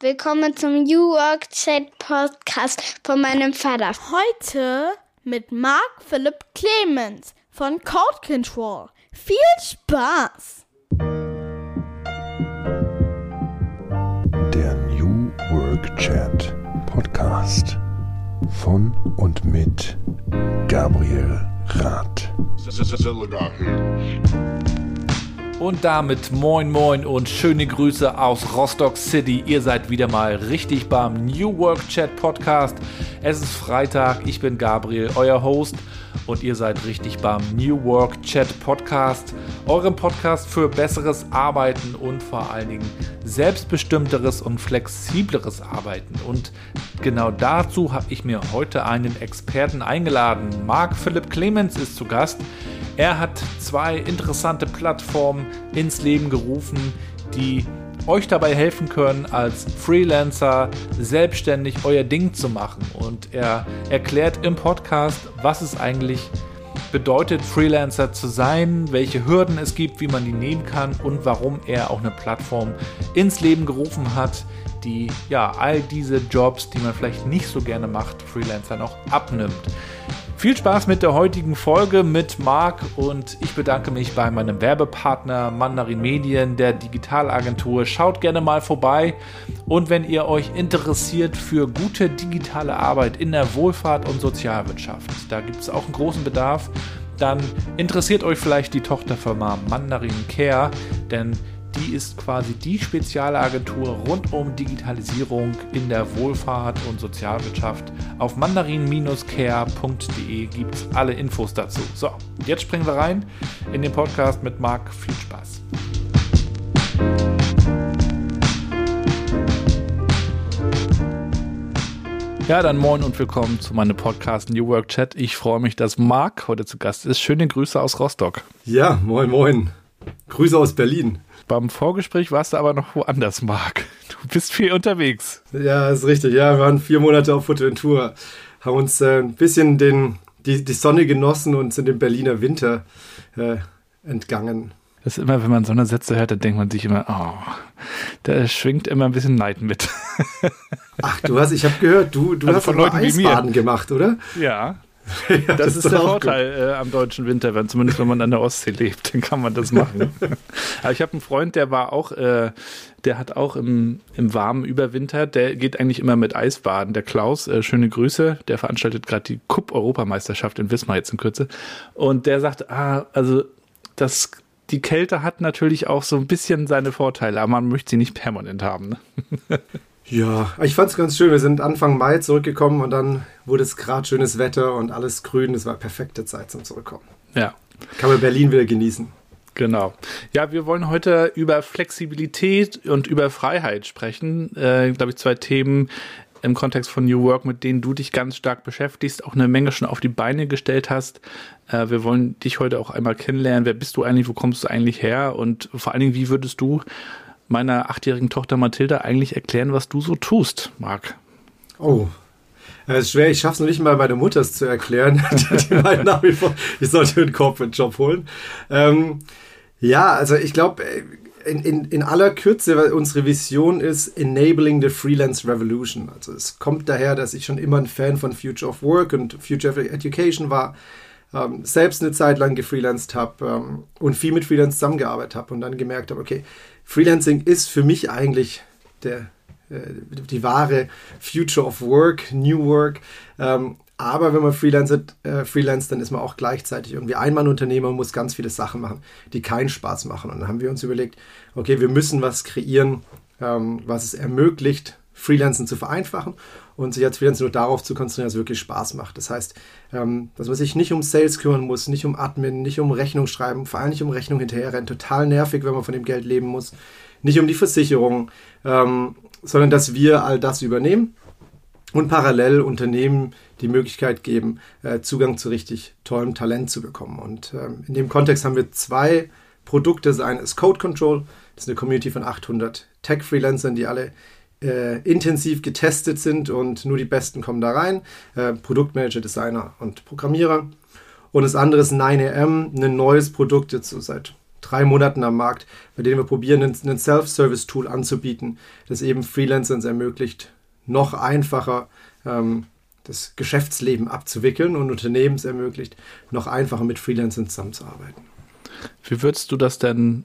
Willkommen zum New Work Chat Podcast von meinem Vater. Heute mit Mark Philipp Clemens von Code Control. Viel Spaß! Der New Work Chat Podcast von und mit Gabriel Rath. Und damit moin moin und schöne Grüße aus Rostock City. Ihr seid wieder mal richtig beim New Work Chat Podcast. Es ist Freitag, ich bin Gabriel, euer Host und ihr seid richtig beim New Work Chat Podcast, eurem Podcast für besseres Arbeiten und vor allen Dingen selbstbestimmteres und flexibleres Arbeiten. Und genau dazu habe ich mir heute einen Experten eingeladen. Marc Philipp Clemens ist zu Gast. Er hat zwei interessante Plattformen ins Leben gerufen, die euch dabei helfen können, als Freelancer selbstständig euer Ding zu machen. Und er erklärt im Podcast, was es eigentlich bedeutet, Freelancer zu sein, welche Hürden es gibt, wie man die nehmen kann und warum er auch eine Plattform ins Leben gerufen hat, die ja all diese Jobs, die man vielleicht nicht so gerne macht, Freelancer noch abnimmt. Viel Spaß mit der heutigen Folge mit Marc und ich bedanke mich bei meinem Werbepartner Mandarin Medien, der Digitalagentur. Schaut gerne mal vorbei und wenn ihr euch interessiert für gute digitale Arbeit in der Wohlfahrt und Sozialwirtschaft, da gibt es auch einen großen Bedarf, dann interessiert euch vielleicht die Tochterfirma Mandarin Care, denn die ist quasi die spezielle Agentur rund um Digitalisierung in der Wohlfahrt und Sozialwirtschaft. Auf mandarin-care.de gibt es alle Infos dazu. So, jetzt springen wir rein in den Podcast mit Marc. Viel Spaß. Ja, dann moin und willkommen zu meinem Podcast New Work Chat. Ich freue mich, dass Marc heute zu Gast ist. Schöne Grüße aus Rostock. Ja, moin, moin. Grüße aus Berlin. Beim Vorgespräch warst du aber noch woanders, Marc. Du bist viel unterwegs. Ja, ist richtig. Ja, wir waren vier Monate auf Fuerteventura, haben uns äh, ein bisschen den, die, die Sonne genossen und sind dem Berliner Winter äh, entgangen. Das ist immer, wenn man so eine Sätze hört, dann denkt man sich immer, oh, da schwingt immer ein bisschen Neid mit. Ach, du hast, ich habe gehört, du, du also hast von Leuten Eisbaden gemacht, oder? Ja, ja, das, das, ist, der Vorteil äh, am deutschen Winter, wenn, zumindest wenn man an der Ostsee lebt, dann kann man das machen. Aber ich habe einen Freund, der war auch, äh, der hat auch im, im warmen Überwinter, der geht eigentlich immer mit Eisbaden. Der Klaus, äh, schöne Grüße, der veranstaltet gerade die Cup-Europameisterschaft in Wismar jetzt in Kürze. Und der sagt, ah, also das die Kälte hat natürlich auch so ein bisschen seine Vorteile, aber man möchte sie nicht permanent haben. Ne? Ja, ich fand es ganz schön. Wir sind Anfang Mai zurückgekommen und dann wurde es gerade schönes Wetter und alles grün. Es war perfekte Zeit zum Zurückkommen. Ja. Kann man Berlin wieder genießen. Genau. Ja, wir wollen heute über Flexibilität und über Freiheit sprechen. Äh, Glaube ich, zwei Themen im Kontext von New Work, mit denen du dich ganz stark beschäftigst, auch eine Menge schon auf die Beine gestellt hast. Äh, wir wollen dich heute auch einmal kennenlernen. Wer bist du eigentlich? Wo kommst du eigentlich her? Und vor allen Dingen, wie würdest du meiner achtjährigen Tochter Mathilda eigentlich erklären, was du so tust, Marc? Oh, das ist schwer. Ich schaffe es noch nicht mal meiner Mutter zu erklären. Die nach wie vor, ich sollte einen Corporate-Job holen. Ähm, ja, also ich glaube, in, in, in aller Kürze, unsere Vision ist Enabling the Freelance Revolution. Also es kommt daher, dass ich schon immer ein Fan von Future of Work und Future of Education war. Ähm, selbst eine Zeit lang gefreelanced habe ähm, und viel mit Freelance zusammengearbeitet habe und dann gemerkt habe, okay, Freelancing ist für mich eigentlich der, äh, die wahre Future of Work, New Work. Ähm, aber wenn man freelancet, äh, freelance, dann ist man auch gleichzeitig irgendwie Einmannunternehmer und muss ganz viele Sachen machen, die keinen Spaß machen. Und dann haben wir uns überlegt, okay, wir müssen was kreieren, ähm, was es ermöglicht, Freelancen zu vereinfachen und sich als Freelancer nur darauf zu konzentrieren, was wirklich Spaß macht. Das heißt, ähm, dass man sich nicht um Sales kümmern muss, nicht um Admin, nicht um Rechnung schreiben, vor allem nicht um Rechnung hinterherrennen. Total nervig, wenn man von dem Geld leben muss. Nicht um die Versicherung, ähm, sondern dass wir all das übernehmen und parallel Unternehmen die Möglichkeit geben, äh, Zugang zu richtig tollem Talent zu bekommen. Und ähm, in dem Kontext haben wir zwei Produkte. Das eine ist Code Control. Das ist eine Community von 800 Tech-Freelancern, die alle äh, intensiv getestet sind und nur die Besten kommen da rein. Äh, Produktmanager, Designer und Programmierer. Und das andere ist 9am, ein neues Produkt, jetzt so seit drei Monaten am Markt, bei denen wir probieren, ein Self-Service-Tool anzubieten, das eben Freelancern ermöglicht, noch einfacher ähm, das Geschäftsleben abzuwickeln und Unternehmen es ermöglicht, noch einfacher mit Freelancern zusammenzuarbeiten. Wie würdest du das denn,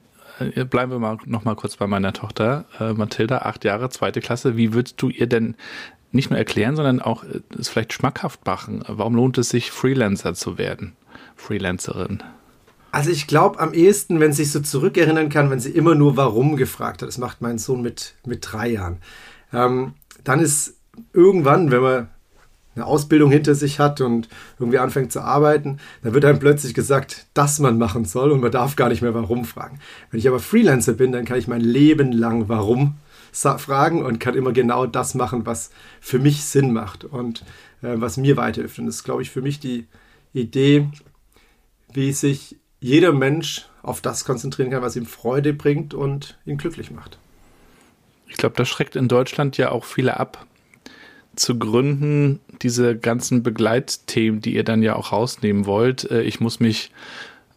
bleiben wir mal noch mal kurz bei meiner Tochter, äh, Mathilda, acht Jahre, zweite Klasse, wie würdest du ihr denn nicht nur erklären, sondern auch äh, es vielleicht schmackhaft machen? Warum lohnt es sich, Freelancer zu werden, Freelancerin? Also ich glaube am ehesten, wenn sie sich so zurückerinnern kann, wenn sie immer nur warum gefragt hat. Das macht mein Sohn mit, mit drei Jahren. Ähm, dann ist irgendwann, wenn man eine Ausbildung hinter sich hat und irgendwie anfängt zu arbeiten, dann wird einem plötzlich gesagt, dass man machen soll und man darf gar nicht mehr warum fragen. Wenn ich aber Freelancer bin, dann kann ich mein Leben lang warum fragen und kann immer genau das machen, was für mich Sinn macht und äh, was mir weiterhilft. Und das ist, glaube ich, für mich die Idee, wie sich jeder Mensch auf das konzentrieren kann, was ihm Freude bringt und ihn glücklich macht. Ich glaube, das schreckt in Deutschland ja auch viele ab, zu gründen, diese ganzen Begleitthemen, die ihr dann ja auch rausnehmen wollt. Äh, ich muss mich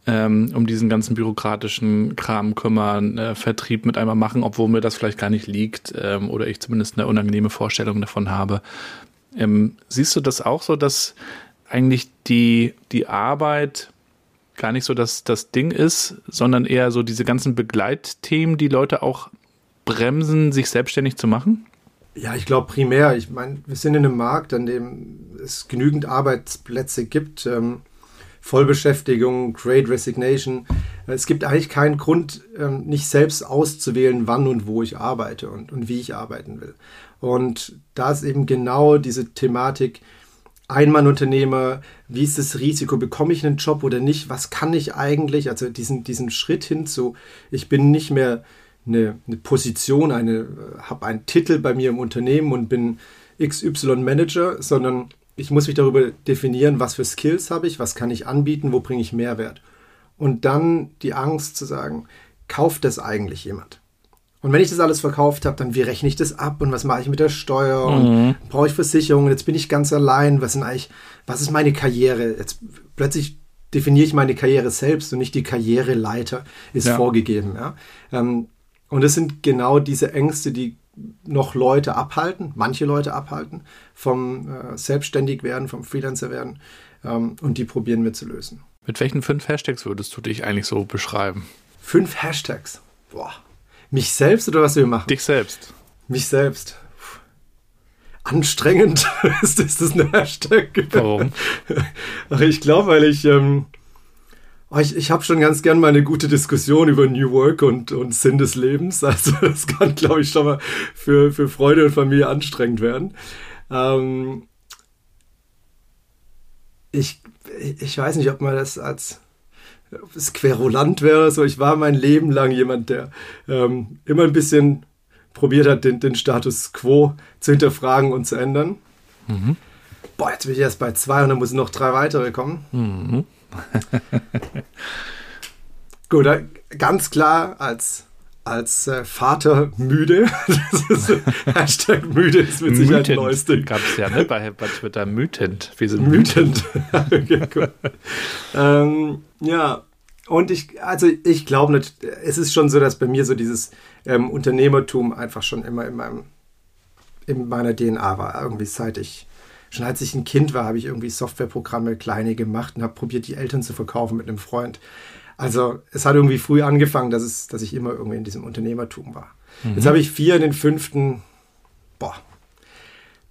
ähm, um diesen ganzen bürokratischen Kram kümmern, äh, Vertrieb mit einmal machen, obwohl mir das vielleicht gar nicht liegt ähm, oder ich zumindest eine unangenehme Vorstellung davon habe. Ähm, siehst du das auch so, dass eigentlich die, die Arbeit gar nicht so das, das Ding ist, sondern eher so diese ganzen Begleitthemen, die Leute auch bremsen, sich selbstständig zu machen? Ja, ich glaube primär. Ich meine, wir sind in einem Markt, an dem es genügend Arbeitsplätze gibt. Ähm, Vollbeschäftigung, Great Resignation. Es gibt eigentlich keinen Grund, ähm, nicht selbst auszuwählen, wann und wo ich arbeite und, und wie ich arbeiten will. Und da ist eben genau diese Thematik, Einmannunternehmer, wie ist das Risiko, bekomme ich einen Job oder nicht, was kann ich eigentlich, also diesen, diesen Schritt hin zu, ich bin nicht mehr eine, eine Position, eine, habe einen Titel bei mir im Unternehmen und bin XY Manager, sondern ich muss mich darüber definieren, was für Skills habe ich, was kann ich anbieten, wo bringe ich Mehrwert. Und dann die Angst zu sagen, kauft das eigentlich jemand? Und wenn ich das alles verkauft habe, dann wie rechne ich das ab und was mache ich mit der Steuer und mhm. brauche ich Versicherungen? Jetzt bin ich ganz allein. Was sind eigentlich, was ist meine Karriere? Jetzt plötzlich definiere ich meine Karriere selbst und nicht die Karriereleiter ist ja. vorgegeben. Ja? Ähm, und es sind genau diese Ängste, die noch Leute abhalten, manche Leute abhalten, vom äh, Selbstständigwerden, vom Freelancer werden. Ähm, und die probieren wir zu lösen. Mit welchen fünf Hashtags würdest du dich eigentlich so beschreiben? Fünf Hashtags? Boah. Mich selbst oder was wir machen? Dich selbst. Mich selbst. Puh. Anstrengend ist, ist das ein Hashtag. Warum? Ach, ich glaube, weil ich. Ähm, ich, ich habe schon ganz gern mal eine gute Diskussion über New Work und, und Sinn des Lebens. Also das kann, glaube ich, schon mal für, für Freunde und Familie anstrengend werden. Ähm, ich, ich weiß nicht, ob man das als querulant wäre. So, ich war mein Leben lang jemand, der ähm, immer ein bisschen probiert hat, den, den Status quo zu hinterfragen und zu ändern. Mhm. Boah, jetzt bin ich erst bei zwei und dann müssen noch drei weitere kommen. Mhm. Gut, ganz klar als, als äh, Vater müde. ist, Hashtag müde ist mit Sicherheit ein neues Ding. Gab es ja ne, bei, bei Twitter mütend. Wir sind mütend. okay, ähm, ja, und ich, also ich glaube, es ist schon so, dass bei mir so dieses ähm, Unternehmertum einfach schon immer in meinem in meiner DNA war. Irgendwie seit ich Schon als ich ein Kind war, habe ich irgendwie Softwareprogramme kleine gemacht und habe probiert, die Eltern zu verkaufen mit einem Freund. Also es hat irgendwie früh angefangen, dass, es, dass ich immer irgendwie in diesem Unternehmertum war. Mhm. Jetzt habe ich vier in den fünften, boah,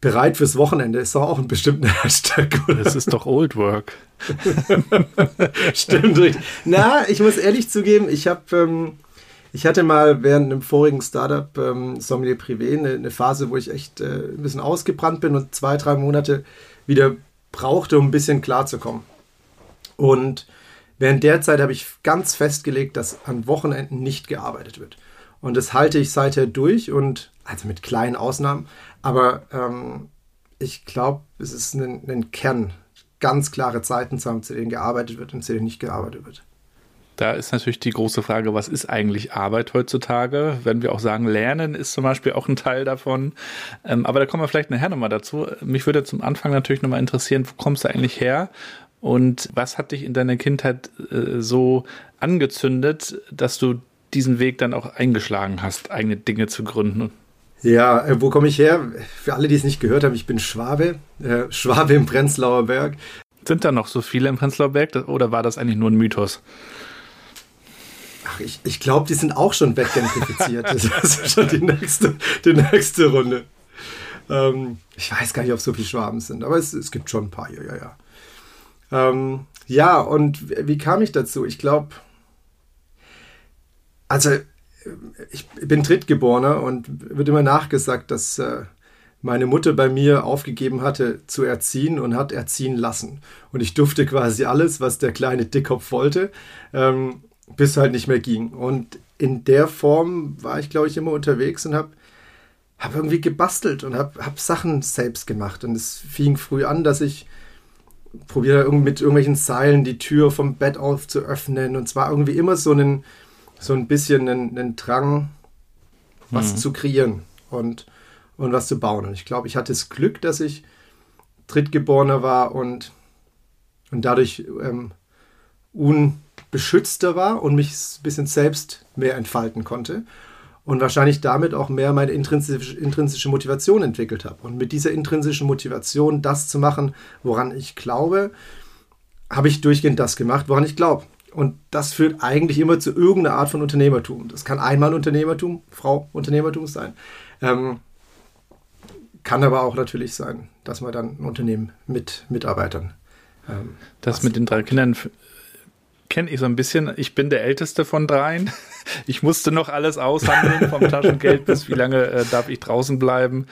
bereit fürs Wochenende ist doch auch ein bestimmter Hashtag. Oder? Das ist doch Old Work. Stimmt, richtig. Na, ich muss ehrlich zugeben, ich habe ähm, ich hatte mal während einem vorigen Startup ähm, Sommelier Privé eine, eine, Phase, wo ich echt äh, ein bisschen ausgebrannt bin und zwei, drei Monate wieder brauchte, um ein bisschen klarzukommen. Und während der Zeit habe ich ganz festgelegt, dass an Wochenenden nicht gearbeitet wird. Und das halte ich seither durch und also mit kleinen Ausnahmen. Aber ähm, ich glaube, es ist ein, ein Kern, ganz klare Zeiten zu haben, zu denen gearbeitet wird und zu denen nicht gearbeitet wird. Da ist natürlich die große Frage, was ist eigentlich Arbeit heutzutage? Wenn wir auch sagen, Lernen ist zum Beispiel auch ein Teil davon. Ähm, aber da kommen wir vielleicht nachher nochmal dazu. Mich würde zum Anfang natürlich nochmal interessieren, wo kommst du eigentlich her? Und was hat dich in deiner Kindheit äh, so angezündet, dass du diesen Weg dann auch eingeschlagen hast, eigene Dinge zu gründen? Ja, äh, wo komme ich her? Für alle, die es nicht gehört haben, ich bin Schwabe, äh, Schwabe im Prenzlauer Berg. Sind da noch so viele im Prenzlauer Berg oder war das eigentlich nur ein Mythos? Ach, ich, ich glaube, die sind auch schon weggentrifiziert. das ist schon die nächste, die nächste Runde. Ähm, ich weiß gar nicht, ob so viele Schwaben sind, aber es, es gibt schon ein paar, ja, ja, ja. Ähm, ja, und wie kam ich dazu? Ich glaube, also ich bin Drittgeborener und wird immer nachgesagt, dass äh, meine Mutter bei mir aufgegeben hatte zu erziehen und hat erziehen lassen. Und ich durfte quasi alles, was der kleine Dickkopf wollte, ähm, bis halt nicht mehr ging. Und in der Form war ich, glaube ich, immer unterwegs und habe hab irgendwie gebastelt und habe hab Sachen selbst gemacht. Und es fing früh an, dass ich probiere mit irgendwelchen Seilen die Tür vom Bett auf zu öffnen. Und zwar irgendwie immer so einen, so ein bisschen einen, einen Drang, was mhm. zu kreieren und, und was zu bauen. Und ich glaube, ich hatte das Glück, dass ich Drittgeborener war und, und dadurch ähm, unbeschützter war und mich ein bisschen selbst mehr entfalten konnte und wahrscheinlich damit auch mehr meine intrinsische, intrinsische Motivation entwickelt habe. Und mit dieser intrinsischen Motivation, das zu machen, woran ich glaube, habe ich durchgehend das gemacht, woran ich glaube. Und das führt eigentlich immer zu irgendeiner Art von Unternehmertum. Das kann einmal Unternehmertum, Frau Unternehmertum sein. Ähm, kann aber auch natürlich sein, dass man dann ein Unternehmen mit Mitarbeitern. Ähm, das mit den drei Kindern kenne ich so ein bisschen. Ich bin der älteste von dreien. Ich musste noch alles aushandeln, vom Taschengeld bis wie lange äh, darf ich draußen bleiben.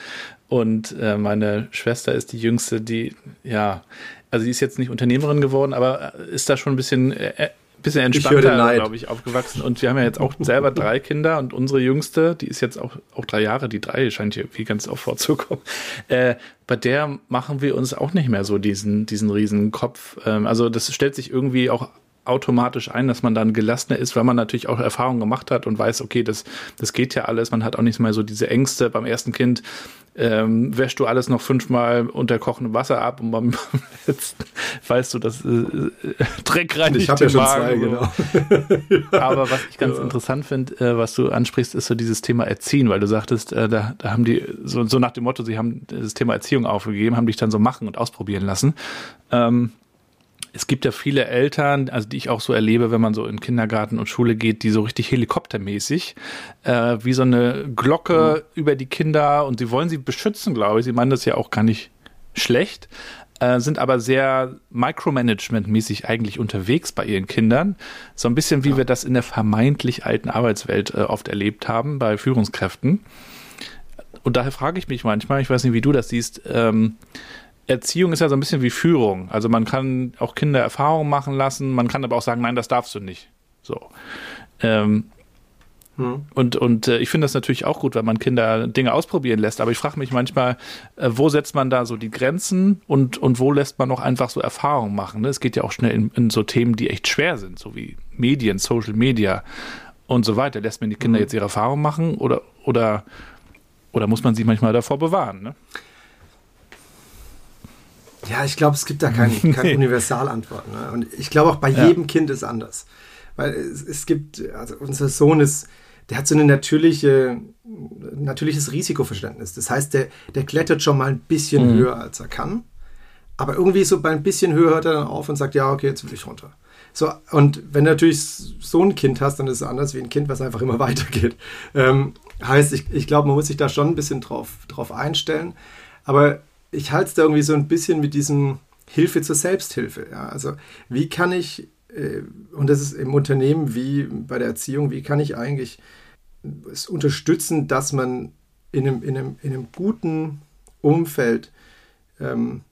Und äh, meine Schwester ist die jüngste, die, ja, also sie ist jetzt nicht Unternehmerin geworden, aber äh, ist da schon ein bisschen äh, bisschen entspannter, glaube ich, aufgewachsen. Und wir haben ja jetzt auch selber drei Kinder und unsere jüngste, die ist jetzt auch, auch drei Jahre, die drei scheint hier irgendwie ganz oft vorzukommen. Äh, bei der machen wir uns auch nicht mehr so diesen, diesen riesen Kopf. Ähm, also das stellt sich irgendwie auch automatisch ein, dass man dann gelassener ist, weil man natürlich auch Erfahrungen gemacht hat und weiß, okay, das, das geht ja alles. Man hat auch nicht mehr so diese Ängste. Beim ersten Kind ähm, wäschst du alles noch fünfmal unter kochendem Wasser ab und beim letzten weißt du, das äh, äh Dreck rein. Ich habe ja schon Magen, zwei, genau. Aber was ich ganz ja. interessant finde, äh, was du ansprichst, ist so dieses Thema Erziehen, weil du sagtest, äh, da, da haben die so, so nach dem Motto, sie haben das Thema Erziehung aufgegeben, haben dich dann so machen und ausprobieren lassen. Ähm, es gibt ja viele Eltern, also die ich auch so erlebe, wenn man so in Kindergarten und Schule geht, die so richtig helikoptermäßig, äh, wie so eine Glocke mhm. über die Kinder und sie wollen sie beschützen, glaube ich. Sie meinen das ja auch gar nicht schlecht, äh, sind aber sehr micromanagement-mäßig eigentlich unterwegs bei ihren Kindern. So ein bisschen wie ja. wir das in der vermeintlich alten Arbeitswelt äh, oft erlebt haben bei Führungskräften. Und daher frage ich mich manchmal, ich weiß nicht, wie du das siehst, ähm, Erziehung ist ja so ein bisschen wie Führung. Also man kann auch Kinder Erfahrungen machen lassen, man kann aber auch sagen, nein, das darfst du nicht. So. Ähm, hm. Und, und äh, ich finde das natürlich auch gut, wenn man Kinder Dinge ausprobieren lässt. Aber ich frage mich manchmal, äh, wo setzt man da so die Grenzen und, und wo lässt man noch einfach so Erfahrungen machen? Ne? Es geht ja auch schnell in, in, so Themen, die echt schwer sind, so wie Medien, Social Media und so weiter. Lässt man die Kinder hm. jetzt ihre Erfahrungen machen oder, oder, oder muss man sie manchmal davor bewahren? Ne? Ja, ich glaube, es gibt da keine kein Universalantwort. Ne? Und ich glaube auch bei ja. jedem Kind ist anders. Weil es, es, gibt, also unser Sohn ist, der hat so eine natürliche, natürliches Risikoverständnis. Das heißt, der, der klettert schon mal ein bisschen mhm. höher, als er kann. Aber irgendwie so bei ein bisschen höher hört er dann auf und sagt, ja, okay, jetzt will ich runter. So, und wenn du natürlich so ein Kind hast, dann ist es anders wie ein Kind, was einfach immer weitergeht. Ähm, heißt, ich, ich glaube, man muss sich da schon ein bisschen drauf, drauf einstellen. Aber ich halte es da irgendwie so ein bisschen mit diesem Hilfe zur Selbsthilfe. Ja? Also wie kann ich, äh, und das ist im Unternehmen wie bei der Erziehung, wie kann ich eigentlich es unterstützen, dass man in einem, in einem, in einem guten Umfeld ähm,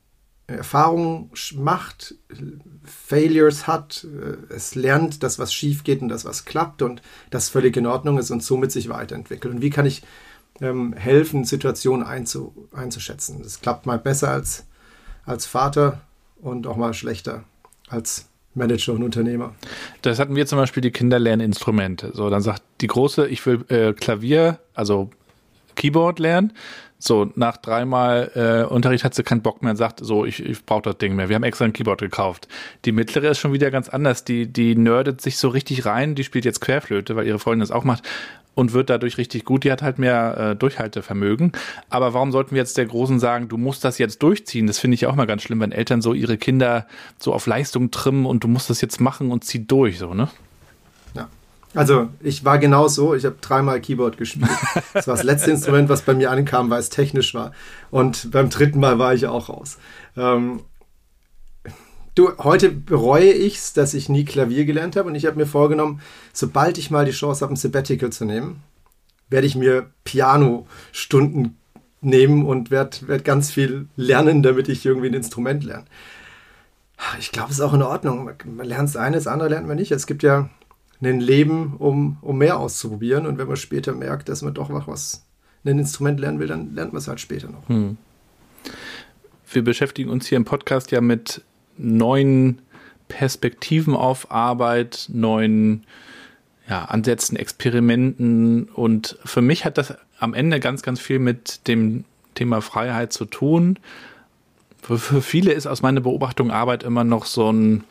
Erfahrungen macht, Failures hat, äh, es lernt, dass was schief geht und dass was klappt und das völlig in Ordnung ist und somit sich weiterentwickelt. Und wie kann ich ähm, helfen, Situationen einzu, einzuschätzen. Das klappt mal besser als, als Vater und auch mal schlechter als Manager und Unternehmer. Das hatten wir zum Beispiel die Kinderlerninstrumente. So, dann sagt die Große, ich will äh, Klavier, also Keyboard lernen. So, nach dreimal äh, Unterricht hat sie keinen Bock mehr und sagt, so, ich, ich brauche das Ding mehr. Wir haben extra ein Keyboard gekauft. Die mittlere ist schon wieder ganz anders. Die, die nerdet sich so richtig rein. Die spielt jetzt Querflöte, weil ihre Freundin das auch macht und wird dadurch richtig gut. Die hat halt mehr äh, Durchhaltevermögen. Aber warum sollten wir jetzt der Großen sagen, du musst das jetzt durchziehen? Das finde ich auch mal ganz schlimm, wenn Eltern so ihre Kinder so auf Leistung trimmen und du musst das jetzt machen und zieh durch, so, ne? Ja. Also ich war genau so, ich habe dreimal Keyboard gespielt. Das war das letzte Instrument, was bei mir ankam, weil es technisch war. Und beim dritten Mal war ich auch raus. Ähm, du, heute bereue ich es, dass ich nie Klavier gelernt habe und ich habe mir vorgenommen, sobald ich mal die Chance habe, ein Sabbatical zu nehmen, werde ich mir Piano-Stunden nehmen und werde werd ganz viel lernen, damit ich irgendwie ein Instrument lerne. Ich glaube, es ist auch in Ordnung. Man lernt das eine, das andere lernt man nicht. Es gibt ja ein Leben, um, um mehr auszuprobieren. Und wenn man später merkt, dass man doch was, ein Instrument lernen will, dann lernt man es halt später noch. Hm. Wir beschäftigen uns hier im Podcast ja mit neuen Perspektiven auf Arbeit, neuen ja, Ansätzen, Experimenten. Und für mich hat das am Ende ganz, ganz viel mit dem Thema Freiheit zu tun. Für, viele ist aus meiner Beobachtung Arbeit immer noch so ein,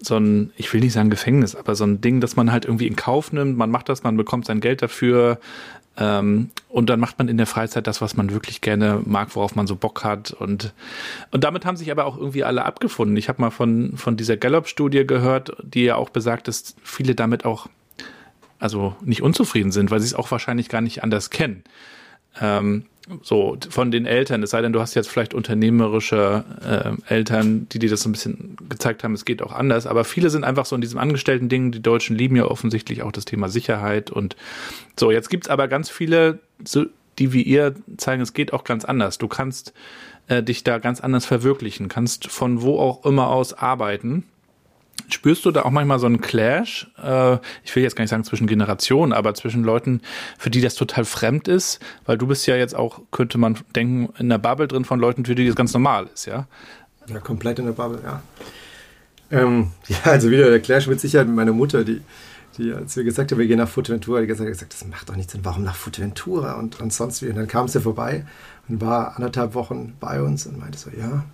so ein, ich will nicht sagen Gefängnis, aber so ein Ding, das man halt irgendwie in Kauf nimmt. Man macht das, man bekommt sein Geld dafür. Ähm, und dann macht man in der Freizeit das, was man wirklich gerne mag, worauf man so Bock hat. Und, und damit haben sich aber auch irgendwie alle abgefunden. Ich habe mal von, von dieser Gallup-Studie gehört, die ja auch besagt, dass viele damit auch also nicht unzufrieden sind, weil sie es auch wahrscheinlich gar nicht anders kennen. Ähm, so von den Eltern, es sei denn, du hast jetzt vielleicht unternehmerische äh, Eltern, die dir das so ein bisschen gezeigt haben, es geht auch anders, aber viele sind einfach so in diesem angestellten Ding, die Deutschen lieben ja offensichtlich auch das Thema Sicherheit und so, jetzt gibt's aber ganz viele, so, die wie ihr zeigen, es geht auch ganz anders. Du kannst äh, dich da ganz anders verwirklichen, kannst von wo auch immer aus arbeiten Spürst du da auch manchmal so einen Clash? Äh, ich will jetzt gar nicht sagen zwischen Generationen, aber zwischen Leuten, für die das total fremd ist, weil du bist ja jetzt auch, könnte man denken, in der Bubble drin von Leuten, für die das ganz normal ist, ja? Ja, komplett in der Bubble, ja. Ähm, ja, also wieder der Clash mit Sicherheit mit meiner Mutter, die, die, als wir gesagt haben, wir gehen nach Fuerteventura, die hat gesagt, das macht doch nichts Sinn, warum nach Fuerteventura und, und sonst wie. Und dann kam sie vorbei und war anderthalb Wochen bei uns und meinte so, ja,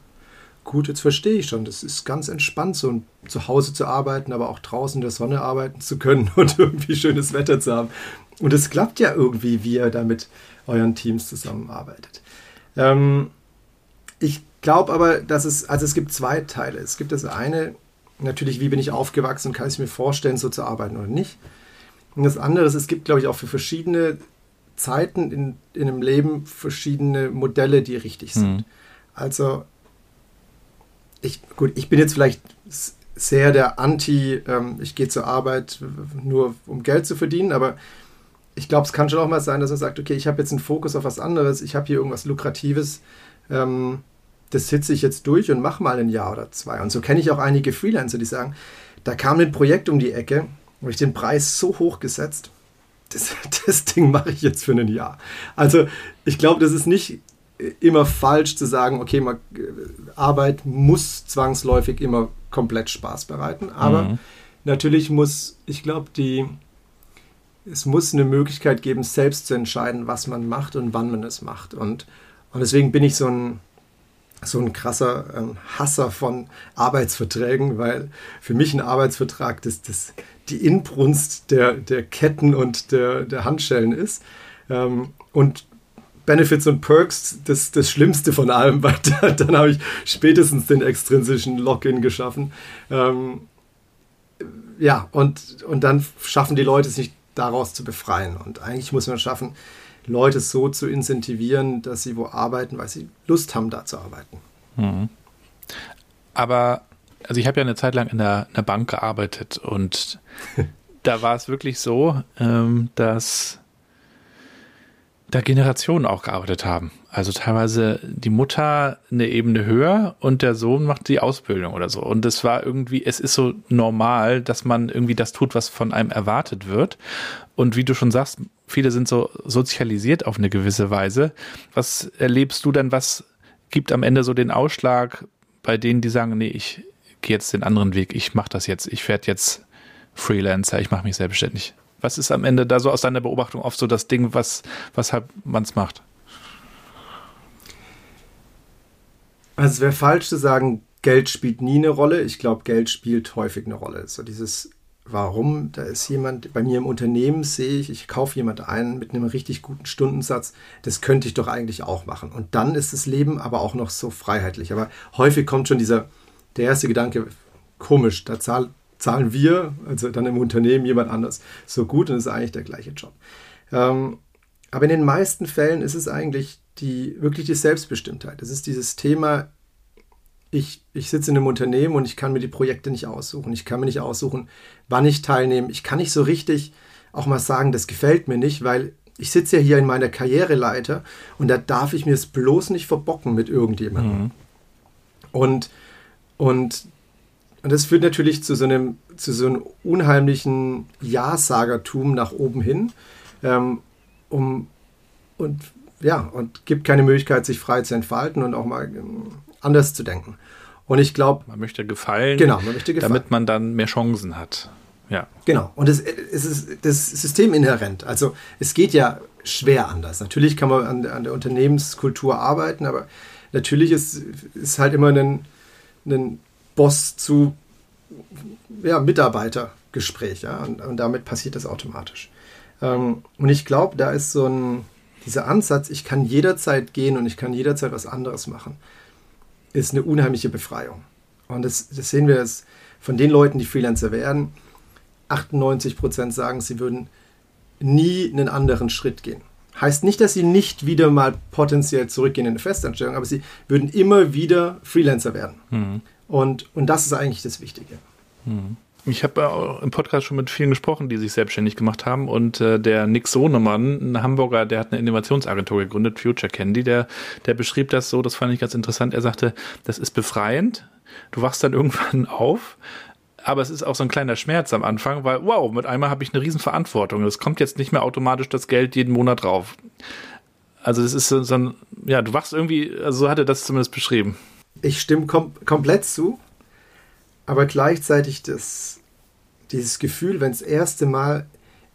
gut, jetzt verstehe ich schon. Das ist ganz entspannt, so zu Hause zu arbeiten, aber auch draußen in der Sonne arbeiten zu können und irgendwie schönes Wetter zu haben. Und es klappt ja irgendwie, wie ihr da mit euren Teams zusammenarbeitet. Ähm, ich glaube aber, dass es, also es gibt zwei Teile. Es gibt das eine, natürlich, wie bin ich aufgewachsen, kann ich mir vorstellen, so zu arbeiten oder nicht. Und das andere ist, es gibt, glaube ich, auch für verschiedene Zeiten in, in einem Leben verschiedene Modelle, die richtig sind. Mhm. Also ich, gut, ich bin jetzt vielleicht sehr der Anti, ähm, ich gehe zur Arbeit nur um Geld zu verdienen, aber ich glaube, es kann schon auch mal sein, dass man sagt, okay, ich habe jetzt einen Fokus auf was anderes, ich habe hier irgendwas Lukratives, ähm, das sitze ich jetzt durch und mache mal ein Jahr oder zwei. Und so kenne ich auch einige Freelancer, die sagen, da kam ein Projekt um die Ecke, wo ich den Preis so hoch gesetzt, das, das Ding mache ich jetzt für ein Jahr. Also ich glaube, das ist nicht immer falsch zu sagen, okay, man, Arbeit muss zwangsläufig immer komplett Spaß bereiten. Aber mhm. natürlich muss, ich glaube, die es muss eine Möglichkeit geben, selbst zu entscheiden, was man macht und wann man es macht. Und, und deswegen bin ich so ein, so ein krasser ähm, Hasser von Arbeitsverträgen, weil für mich ein Arbeitsvertrag das, das die Inbrunst der, der Ketten und der, der Handschellen ist. Ähm, und Benefits und Perks das, das Schlimmste von allem, weil da, dann habe ich spätestens den extrinsischen Login geschaffen. Ähm, ja, und, und dann schaffen die Leute es nicht daraus zu befreien. Und eigentlich muss man schaffen, Leute so zu incentivieren, dass sie wo arbeiten, weil sie Lust haben, da zu arbeiten. Mhm. Aber, also ich habe ja eine Zeit lang in der, in der Bank gearbeitet und da war es wirklich so, ähm, dass da Generationen auch gearbeitet haben. Also teilweise die Mutter eine Ebene höher und der Sohn macht die Ausbildung oder so. Und es war irgendwie, es ist so normal, dass man irgendwie das tut, was von einem erwartet wird. Und wie du schon sagst, viele sind so sozialisiert auf eine gewisse Weise. Was erlebst du denn, was gibt am Ende so den Ausschlag bei denen, die sagen, nee, ich gehe jetzt den anderen Weg, ich mache das jetzt, ich werde jetzt Freelancer, ich mache mich selbstständig? Was ist am Ende da so aus deiner Beobachtung oft so das Ding, was, weshalb man es macht? Also es wäre falsch zu sagen, Geld spielt nie eine Rolle. Ich glaube, Geld spielt häufig eine Rolle. So dieses Warum, da ist jemand, bei mir im Unternehmen sehe ich, ich kaufe jemand ein mit einem richtig guten Stundensatz, das könnte ich doch eigentlich auch machen. Und dann ist das Leben aber auch noch so freiheitlich. Aber häufig kommt schon dieser, der erste Gedanke, komisch, da zahl, zahlen wir, also dann im Unternehmen jemand anders, so gut und es ist eigentlich der gleiche Job. Ähm, aber in den meisten Fällen ist es eigentlich die, wirklich die Selbstbestimmtheit. Es ist dieses Thema, ich, ich sitze in einem Unternehmen und ich kann mir die Projekte nicht aussuchen. Ich kann mir nicht aussuchen, wann ich teilnehme. Ich kann nicht so richtig auch mal sagen, das gefällt mir nicht, weil ich sitze ja hier in meiner Karriereleiter und da darf ich mir es bloß nicht verbocken mit irgendjemandem. Mhm. Und, und, und das führt natürlich zu so einem, zu so einem unheimlichen Ja-Sagertum nach oben hin. Ähm, um, und ja, und gibt keine Möglichkeit, sich frei zu entfalten und auch mal ähm, anders zu denken. Und ich glaube. Man möchte gefallen, genau, man möchte gefallen. damit man dann mehr Chancen hat. Ja. Genau. Und es, es ist das System inhärent. Also es geht ja schwer anders. Natürlich kann man an, an der Unternehmenskultur arbeiten, aber natürlich ist, ist halt immer ein, ein Boss zu ja, Mitarbeitergespräch. Ja? Und, und damit passiert das automatisch. Ähm, und ich glaube, da ist so ein, dieser Ansatz, ich kann jederzeit gehen und ich kann jederzeit was anderes machen ist eine unheimliche Befreiung. Und das, das sehen wir jetzt von den Leuten, die Freelancer werden. 98 Prozent sagen, sie würden nie einen anderen Schritt gehen. Heißt nicht, dass sie nicht wieder mal potenziell zurückgehen in eine Festanstellung, aber sie würden immer wieder Freelancer werden. Mhm. Und, und das ist eigentlich das Wichtige. Mhm. Ich habe im Podcast schon mit vielen gesprochen, die sich selbstständig gemacht haben. Und äh, der Nick Sohnemann, ein Hamburger, der hat eine Innovationsagentur gegründet, Future Candy, der, der beschrieb das so, das fand ich ganz interessant. Er sagte, das ist befreiend. Du wachst dann irgendwann auf, aber es ist auch so ein kleiner Schmerz am Anfang, weil, wow, mit einmal habe ich eine Riesenverantwortung. Es kommt jetzt nicht mehr automatisch das Geld jeden Monat drauf. Also das ist so, so ein, ja, du wachst irgendwie, also so hat er das zumindest beschrieben. Ich stimme kom komplett zu aber gleichzeitig das, dieses Gefühl, wenn das erste Mal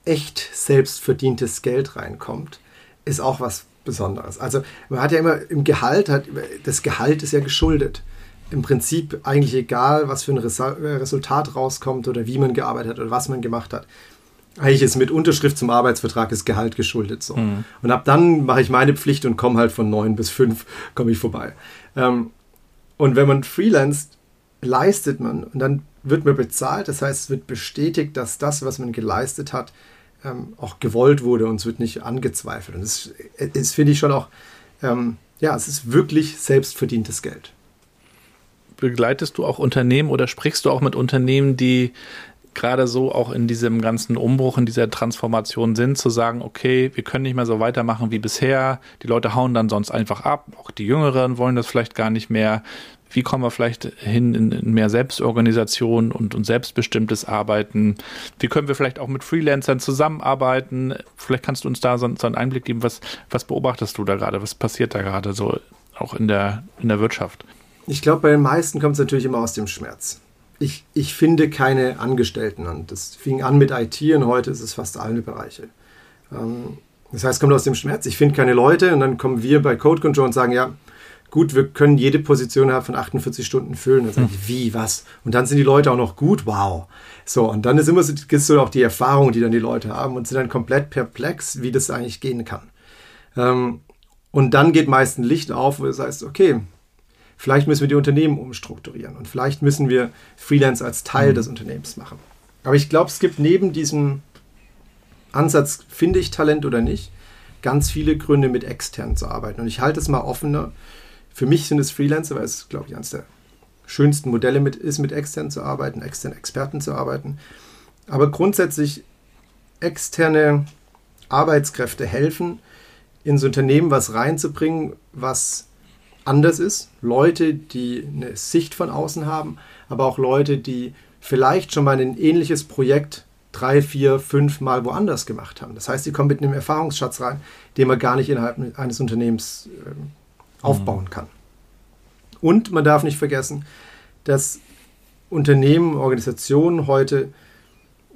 echt selbstverdientes Geld reinkommt, ist auch was Besonderes. Also man hat ja immer im Gehalt, hat, das Gehalt ist ja geschuldet. Im Prinzip eigentlich egal, was für ein Resultat rauskommt oder wie man gearbeitet hat oder was man gemacht hat. Eigentlich ist mit Unterschrift zum Arbeitsvertrag das Gehalt geschuldet so. Mhm. Und ab dann mache ich meine Pflicht und komme halt von neun bis fünf komme ich vorbei. Ähm, und wenn man freelanced, leistet man und dann wird man bezahlt. Das heißt, es wird bestätigt, dass das, was man geleistet hat, ähm, auch gewollt wurde und es wird nicht angezweifelt. Und das ist, finde ich schon auch, ähm, ja, es ist wirklich selbstverdientes Geld. Begleitest du auch Unternehmen oder sprichst du auch mit Unternehmen, die gerade so auch in diesem ganzen Umbruch, in dieser Transformation sind, zu sagen, okay, wir können nicht mehr so weitermachen wie bisher. Die Leute hauen dann sonst einfach ab. Auch die Jüngeren wollen das vielleicht gar nicht mehr. Wie kommen wir vielleicht hin in, mehr Selbstorganisation und, und selbstbestimmtes Arbeiten? Wie können wir vielleicht auch mit Freelancern zusammenarbeiten? Vielleicht kannst du uns da so, so einen Einblick geben, was, was beobachtest du da gerade? Was passiert da gerade so auch in der, in der Wirtschaft? Ich glaube, bei den meisten kommt es natürlich immer aus dem Schmerz. Ich, ich finde keine Angestellten und das fing an mit IT und heute ist es fast alle Bereiche. Ähm, das heißt, es kommt aus dem Schmerz. Ich finde keine Leute und dann kommen wir bei Code Control und sagen, ja, gut, wir können jede Position innerhalb von 48 Stunden füllen. Dann sage ich, wie, was? Und dann sind die Leute auch noch gut, wow. So, und dann ist immer so, gibt so auch die Erfahrung, die dann die Leute haben und sind dann komplett perplex, wie das eigentlich gehen kann. Ähm, und dann geht meist ein Licht auf, wo es heißt, okay, vielleicht müssen wir die Unternehmen umstrukturieren und vielleicht müssen wir Freelance als Teil mhm. des Unternehmens machen. Aber ich glaube, es gibt neben diesem Ansatz, finde ich Talent oder nicht, ganz viele Gründe, mit extern zu arbeiten. Und ich halte es mal offener für mich sind es Freelancer, weil es, glaube ich, eines der schönsten Modelle mit, ist, mit extern zu arbeiten, externen Experten zu arbeiten. Aber grundsätzlich externe Arbeitskräfte helfen, ins Unternehmen was reinzubringen, was anders ist. Leute, die eine Sicht von außen haben, aber auch Leute, die vielleicht schon mal ein ähnliches Projekt drei, vier, fünf Mal woanders gemacht haben. Das heißt, sie kommen mit einem Erfahrungsschatz rein, den man gar nicht innerhalb eines Unternehmens ähm, aufbauen kann. Und man darf nicht vergessen, dass Unternehmen, Organisationen heute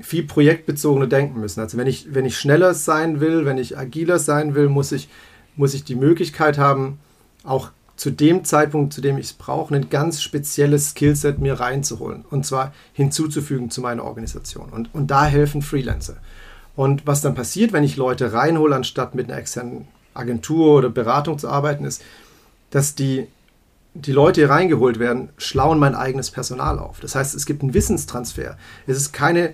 viel projektbezogener denken müssen. Also wenn ich, wenn ich schneller sein will, wenn ich agiler sein will, muss ich, muss ich die Möglichkeit haben, auch zu dem Zeitpunkt, zu dem ich es brauche, ein ganz spezielles Skillset mir reinzuholen und zwar hinzuzufügen zu meiner Organisation. Und, und da helfen Freelancer. Und was dann passiert, wenn ich Leute reinhole, anstatt mit einer externen Agentur oder Beratung zu arbeiten, ist, dass die, die Leute hier reingeholt werden, schlauen mein eigenes Personal auf. Das heißt, es gibt einen Wissenstransfer. Es ist keine,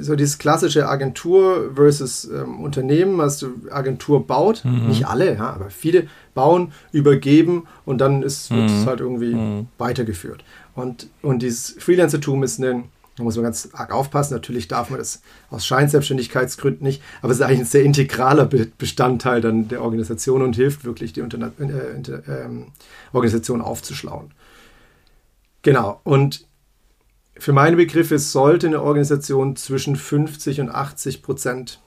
so dieses klassische Agentur versus ähm, Unternehmen, was also Agentur baut, mhm. nicht alle, ja, aber viele bauen, übergeben und dann ist, wird mhm. es halt irgendwie mhm. weitergeführt. Und, und dieses Freelancertum ist ein, da muss man ganz arg aufpassen, natürlich darf man das aus Scheinselbstständigkeitsgründen nicht, aber es ist eigentlich ein sehr integraler Bestandteil dann der Organisation und hilft wirklich, die Interna äh, Inter, ähm, Organisation aufzuschlauen. Genau, und für meine Begriffe sollte eine Organisation zwischen 50 und 80 Prozent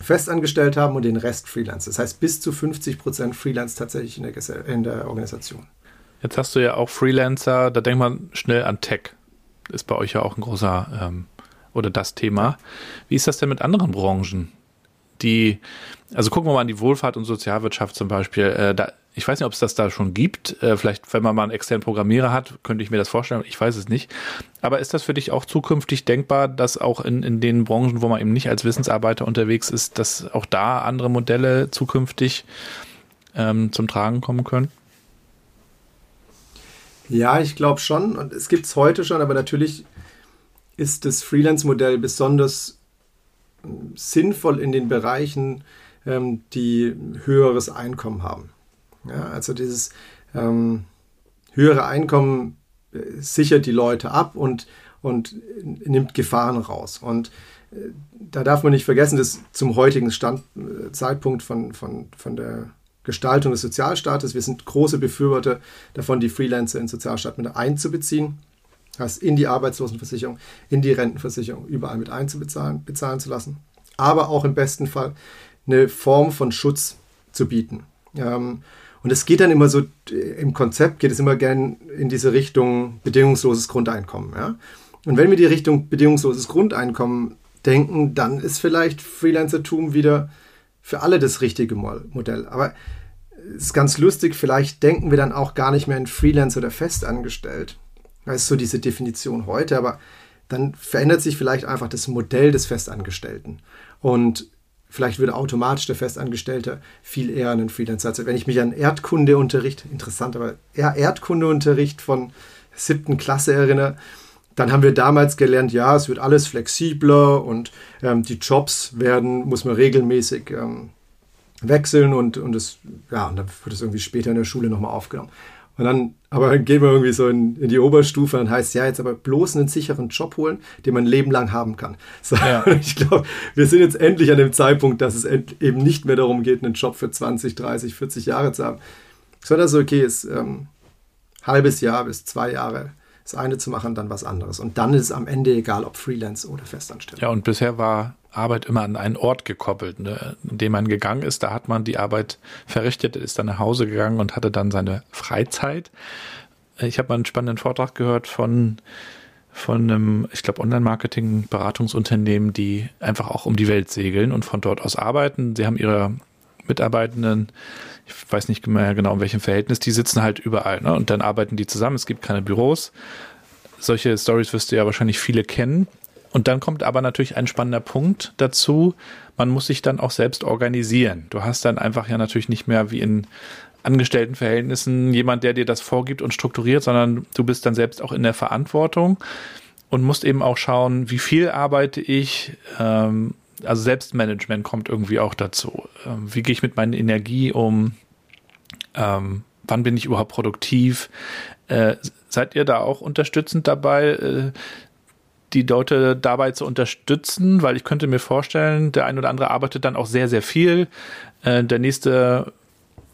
festangestellt haben und den Rest Freelance. Das heißt, bis zu 50 Prozent Freelance tatsächlich in der, in der Organisation. Jetzt hast du ja auch Freelancer, da denkt man schnell an Tech. Ist bei euch ja auch ein großer ähm, oder das Thema. Wie ist das denn mit anderen Branchen? Die, also gucken wir mal an die Wohlfahrt und Sozialwirtschaft zum Beispiel. Äh, da ich weiß nicht, ob es das da schon gibt. Äh, vielleicht, wenn man mal einen externen Programmierer hat, könnte ich mir das vorstellen. Ich weiß es nicht. Aber ist das für dich auch zukünftig denkbar, dass auch in, in den Branchen, wo man eben nicht als Wissensarbeiter unterwegs ist, dass auch da andere Modelle zukünftig ähm, zum Tragen kommen können? Ja, ich glaube schon. Und es gibt es heute schon, aber natürlich ist das Freelance-Modell besonders ähm, sinnvoll in den Bereichen, ähm, die höheres Einkommen haben. Ja, also dieses ähm, höhere Einkommen äh, sichert die Leute ab und, und nimmt Gefahren raus. Und äh, da darf man nicht vergessen, dass zum heutigen Stand, äh, Zeitpunkt von, von, von der Gestaltung des Sozialstaates, wir sind große Befürworter davon, die Freelancer in den Sozialstaat mit einzubeziehen. Heißt, in die Arbeitslosenversicherung, in die Rentenversicherung überall mit einzubezahlen bezahlen zu lassen. Aber auch im besten Fall eine Form von Schutz zu bieten. Ähm, und es geht dann immer so, im Konzept geht es immer gern in diese Richtung bedingungsloses Grundeinkommen. Ja? Und wenn wir die Richtung bedingungsloses Grundeinkommen denken, dann ist vielleicht Freelancertum wieder für alle das richtige Modell. Aber es ist ganz lustig, vielleicht denken wir dann auch gar nicht mehr in Freelancer oder festangestellt. Das ist so diese Definition heute, aber dann verändert sich vielleicht einfach das Modell des Festangestellten. Und Vielleicht würde automatisch der Festangestellte viel eher einen Freelancer. Also wenn ich mich an Erdkundeunterricht, interessant, aber eher Erdkundeunterricht von siebten Klasse erinnere, dann haben wir damals gelernt, ja, es wird alles flexibler und ähm, die Jobs werden, muss man regelmäßig ähm, wechseln und, und es, ja, und dann wird es irgendwie später in der Schule nochmal aufgenommen. Und dann, aber dann gehen wir irgendwie so in, in die Oberstufe und heißt ja jetzt aber bloß einen sicheren Job holen, den man ein Leben lang haben kann. So, ja. Ich glaube, wir sind jetzt endlich an dem Zeitpunkt, dass es eben nicht mehr darum geht, einen Job für 20, 30, 40 Jahre zu haben, sondern so okay ist, ähm, halbes Jahr bis zwei Jahre das eine zu machen, dann was anderes. Und dann ist es am Ende egal, ob Freelance oder Festanstellung. Ja, und bisher war Arbeit immer an einen Ort gekoppelt, ne? in dem man gegangen ist. Da hat man die Arbeit verrichtet, ist dann nach Hause gegangen und hatte dann seine Freizeit. Ich habe mal einen spannenden Vortrag gehört von von einem, ich glaube, Online-Marketing-Beratungsunternehmen, die einfach auch um die Welt segeln und von dort aus arbeiten. Sie haben ihre Mitarbeitenden, ich weiß nicht mehr genau in welchem Verhältnis, die sitzen halt überall ne? und dann arbeiten die zusammen. Es gibt keine Büros. Solche Stories wirst du ja wahrscheinlich viele kennen. Und dann kommt aber natürlich ein spannender Punkt dazu. Man muss sich dann auch selbst organisieren. Du hast dann einfach ja natürlich nicht mehr wie in Angestelltenverhältnissen jemand, der dir das vorgibt und strukturiert, sondern du bist dann selbst auch in der Verantwortung und musst eben auch schauen, wie viel arbeite ich. Ähm, also Selbstmanagement kommt irgendwie auch dazu. Ähm, wie gehe ich mit meiner Energie um? Ähm, wann bin ich überhaupt produktiv? Äh, seid ihr da auch unterstützend dabei, äh, die Leute dabei zu unterstützen, weil ich könnte mir vorstellen, der ein oder andere arbeitet dann auch sehr, sehr viel. Äh, der nächste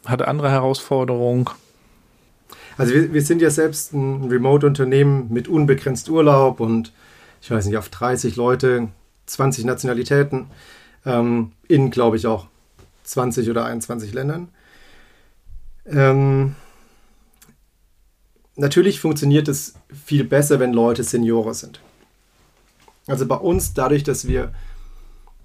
hat andere Herausforderungen. Also wir, wir sind ja selbst ein Remote-Unternehmen mit unbegrenzt Urlaub und ich weiß nicht, auf 30 Leute, 20 Nationalitäten, ähm, in, glaube ich, auch 20 oder 21 Ländern. Ähm, natürlich funktioniert es viel besser, wenn Leute Senioren sind. Also bei uns, dadurch, dass wir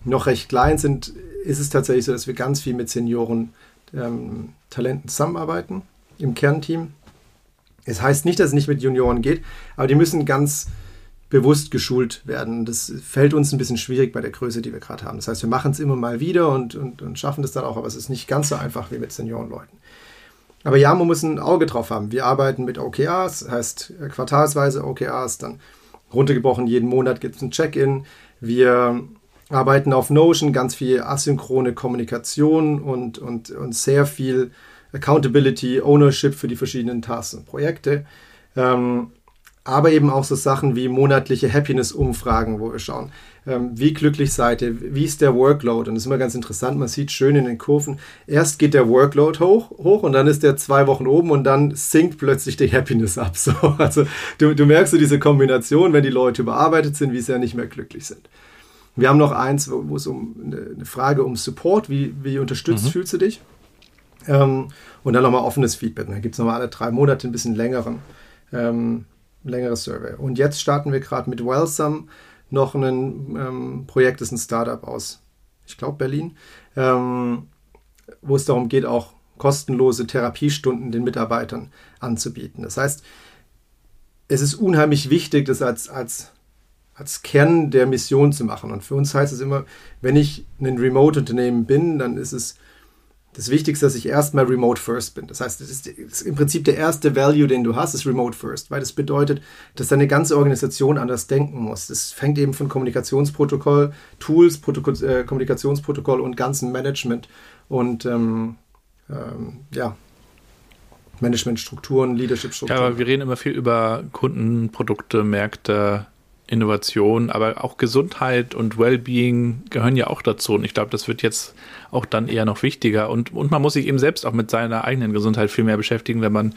noch recht klein sind, ist es tatsächlich so, dass wir ganz viel mit Senioren ähm, Talenten zusammenarbeiten im Kernteam. Es heißt nicht, dass es nicht mit Junioren geht, aber die müssen ganz bewusst geschult werden. Das fällt uns ein bisschen schwierig bei der Größe, die wir gerade haben. Das heißt, wir machen es immer mal wieder und, und, und schaffen das dann auch, aber es ist nicht ganz so einfach wie mit Seniorenleuten. Aber ja, man muss ein Auge drauf haben. Wir arbeiten mit OKRs, heißt äh, quartalsweise OKRs, dann runtergebrochen, jeden Monat gibt es ein Check-in. Wir arbeiten auf Notion, ganz viel asynchrone Kommunikation und, und, und sehr viel Accountability, Ownership für die verschiedenen Tasks und Projekte. Ähm, aber eben auch so Sachen wie monatliche Happiness-Umfragen, wo wir schauen, ähm, wie glücklich seid ihr, wie ist der Workload. Und das ist immer ganz interessant, man sieht schön in den Kurven, erst geht der Workload hoch, hoch und dann ist der zwei Wochen oben und dann sinkt plötzlich die Happiness ab. So, also du, du merkst so diese Kombination, wenn die Leute überarbeitet sind, wie sie ja nicht mehr glücklich sind. Wir haben noch eins, wo, wo es um eine Frage um Support, wie, wie unterstützt mhm. fühlst du dich? Ähm, und dann nochmal offenes Feedback. Dann gibt es nochmal alle drei Monate ein bisschen längeren, ähm, längeres Survey. Und jetzt starten wir gerade mit Wellsome noch ein ähm, Projekt, das ist ein Startup aus, ich glaube, Berlin, ähm, wo es darum geht, auch kostenlose Therapiestunden den Mitarbeitern anzubieten. Das heißt, es ist unheimlich wichtig, das als, als, als Kern der Mission zu machen. Und für uns heißt es immer, wenn ich ein Remote-Unternehmen bin, dann ist es das Wichtigste, dass ich erstmal remote first bin. Das heißt, das ist, im Prinzip der erste Value, den du hast, ist remote first, weil das bedeutet, dass deine ganze Organisation anders denken muss. Das fängt eben von Kommunikationsprotokoll, Tools, Protokoll, äh, Kommunikationsprotokoll und ganzen Management und ähm, ähm, ja, Managementstrukturen, Leadership-Strukturen. Ja, aber wir reden immer viel über Kunden, Produkte, Märkte, Innovation, aber auch Gesundheit und Wellbeing gehören ja auch dazu. Und ich glaube, das wird jetzt auch dann eher noch wichtiger. Und, und man muss sich eben selbst auch mit seiner eigenen Gesundheit viel mehr beschäftigen, wenn man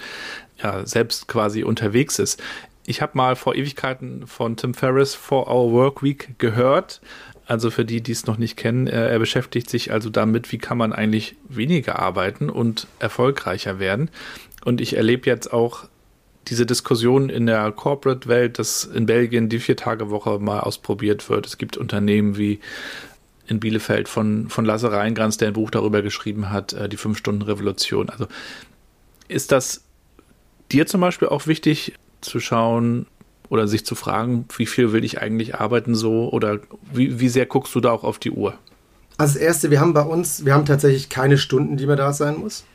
ja selbst quasi unterwegs ist. Ich habe mal vor Ewigkeiten von Tim Ferriss For Our Work Week gehört. Also für die, die es noch nicht kennen, er beschäftigt sich also damit, wie kann man eigentlich weniger arbeiten und erfolgreicher werden. Und ich erlebe jetzt auch diese Diskussion in der Corporate-Welt, dass in Belgien die Vier-Tage-Woche mal ausprobiert wird. Es gibt Unternehmen wie in Bielefeld von, von Lasse Reingranz, der ein Buch darüber geschrieben hat, äh, die Fünf-Stunden-Revolution. Also ist das dir zum Beispiel auch wichtig zu schauen oder sich zu fragen, wie viel will ich eigentlich arbeiten so oder wie, wie sehr guckst du da auch auf die Uhr? Das Erste, wir haben bei uns, wir haben tatsächlich keine Stunden, die man da sein muss.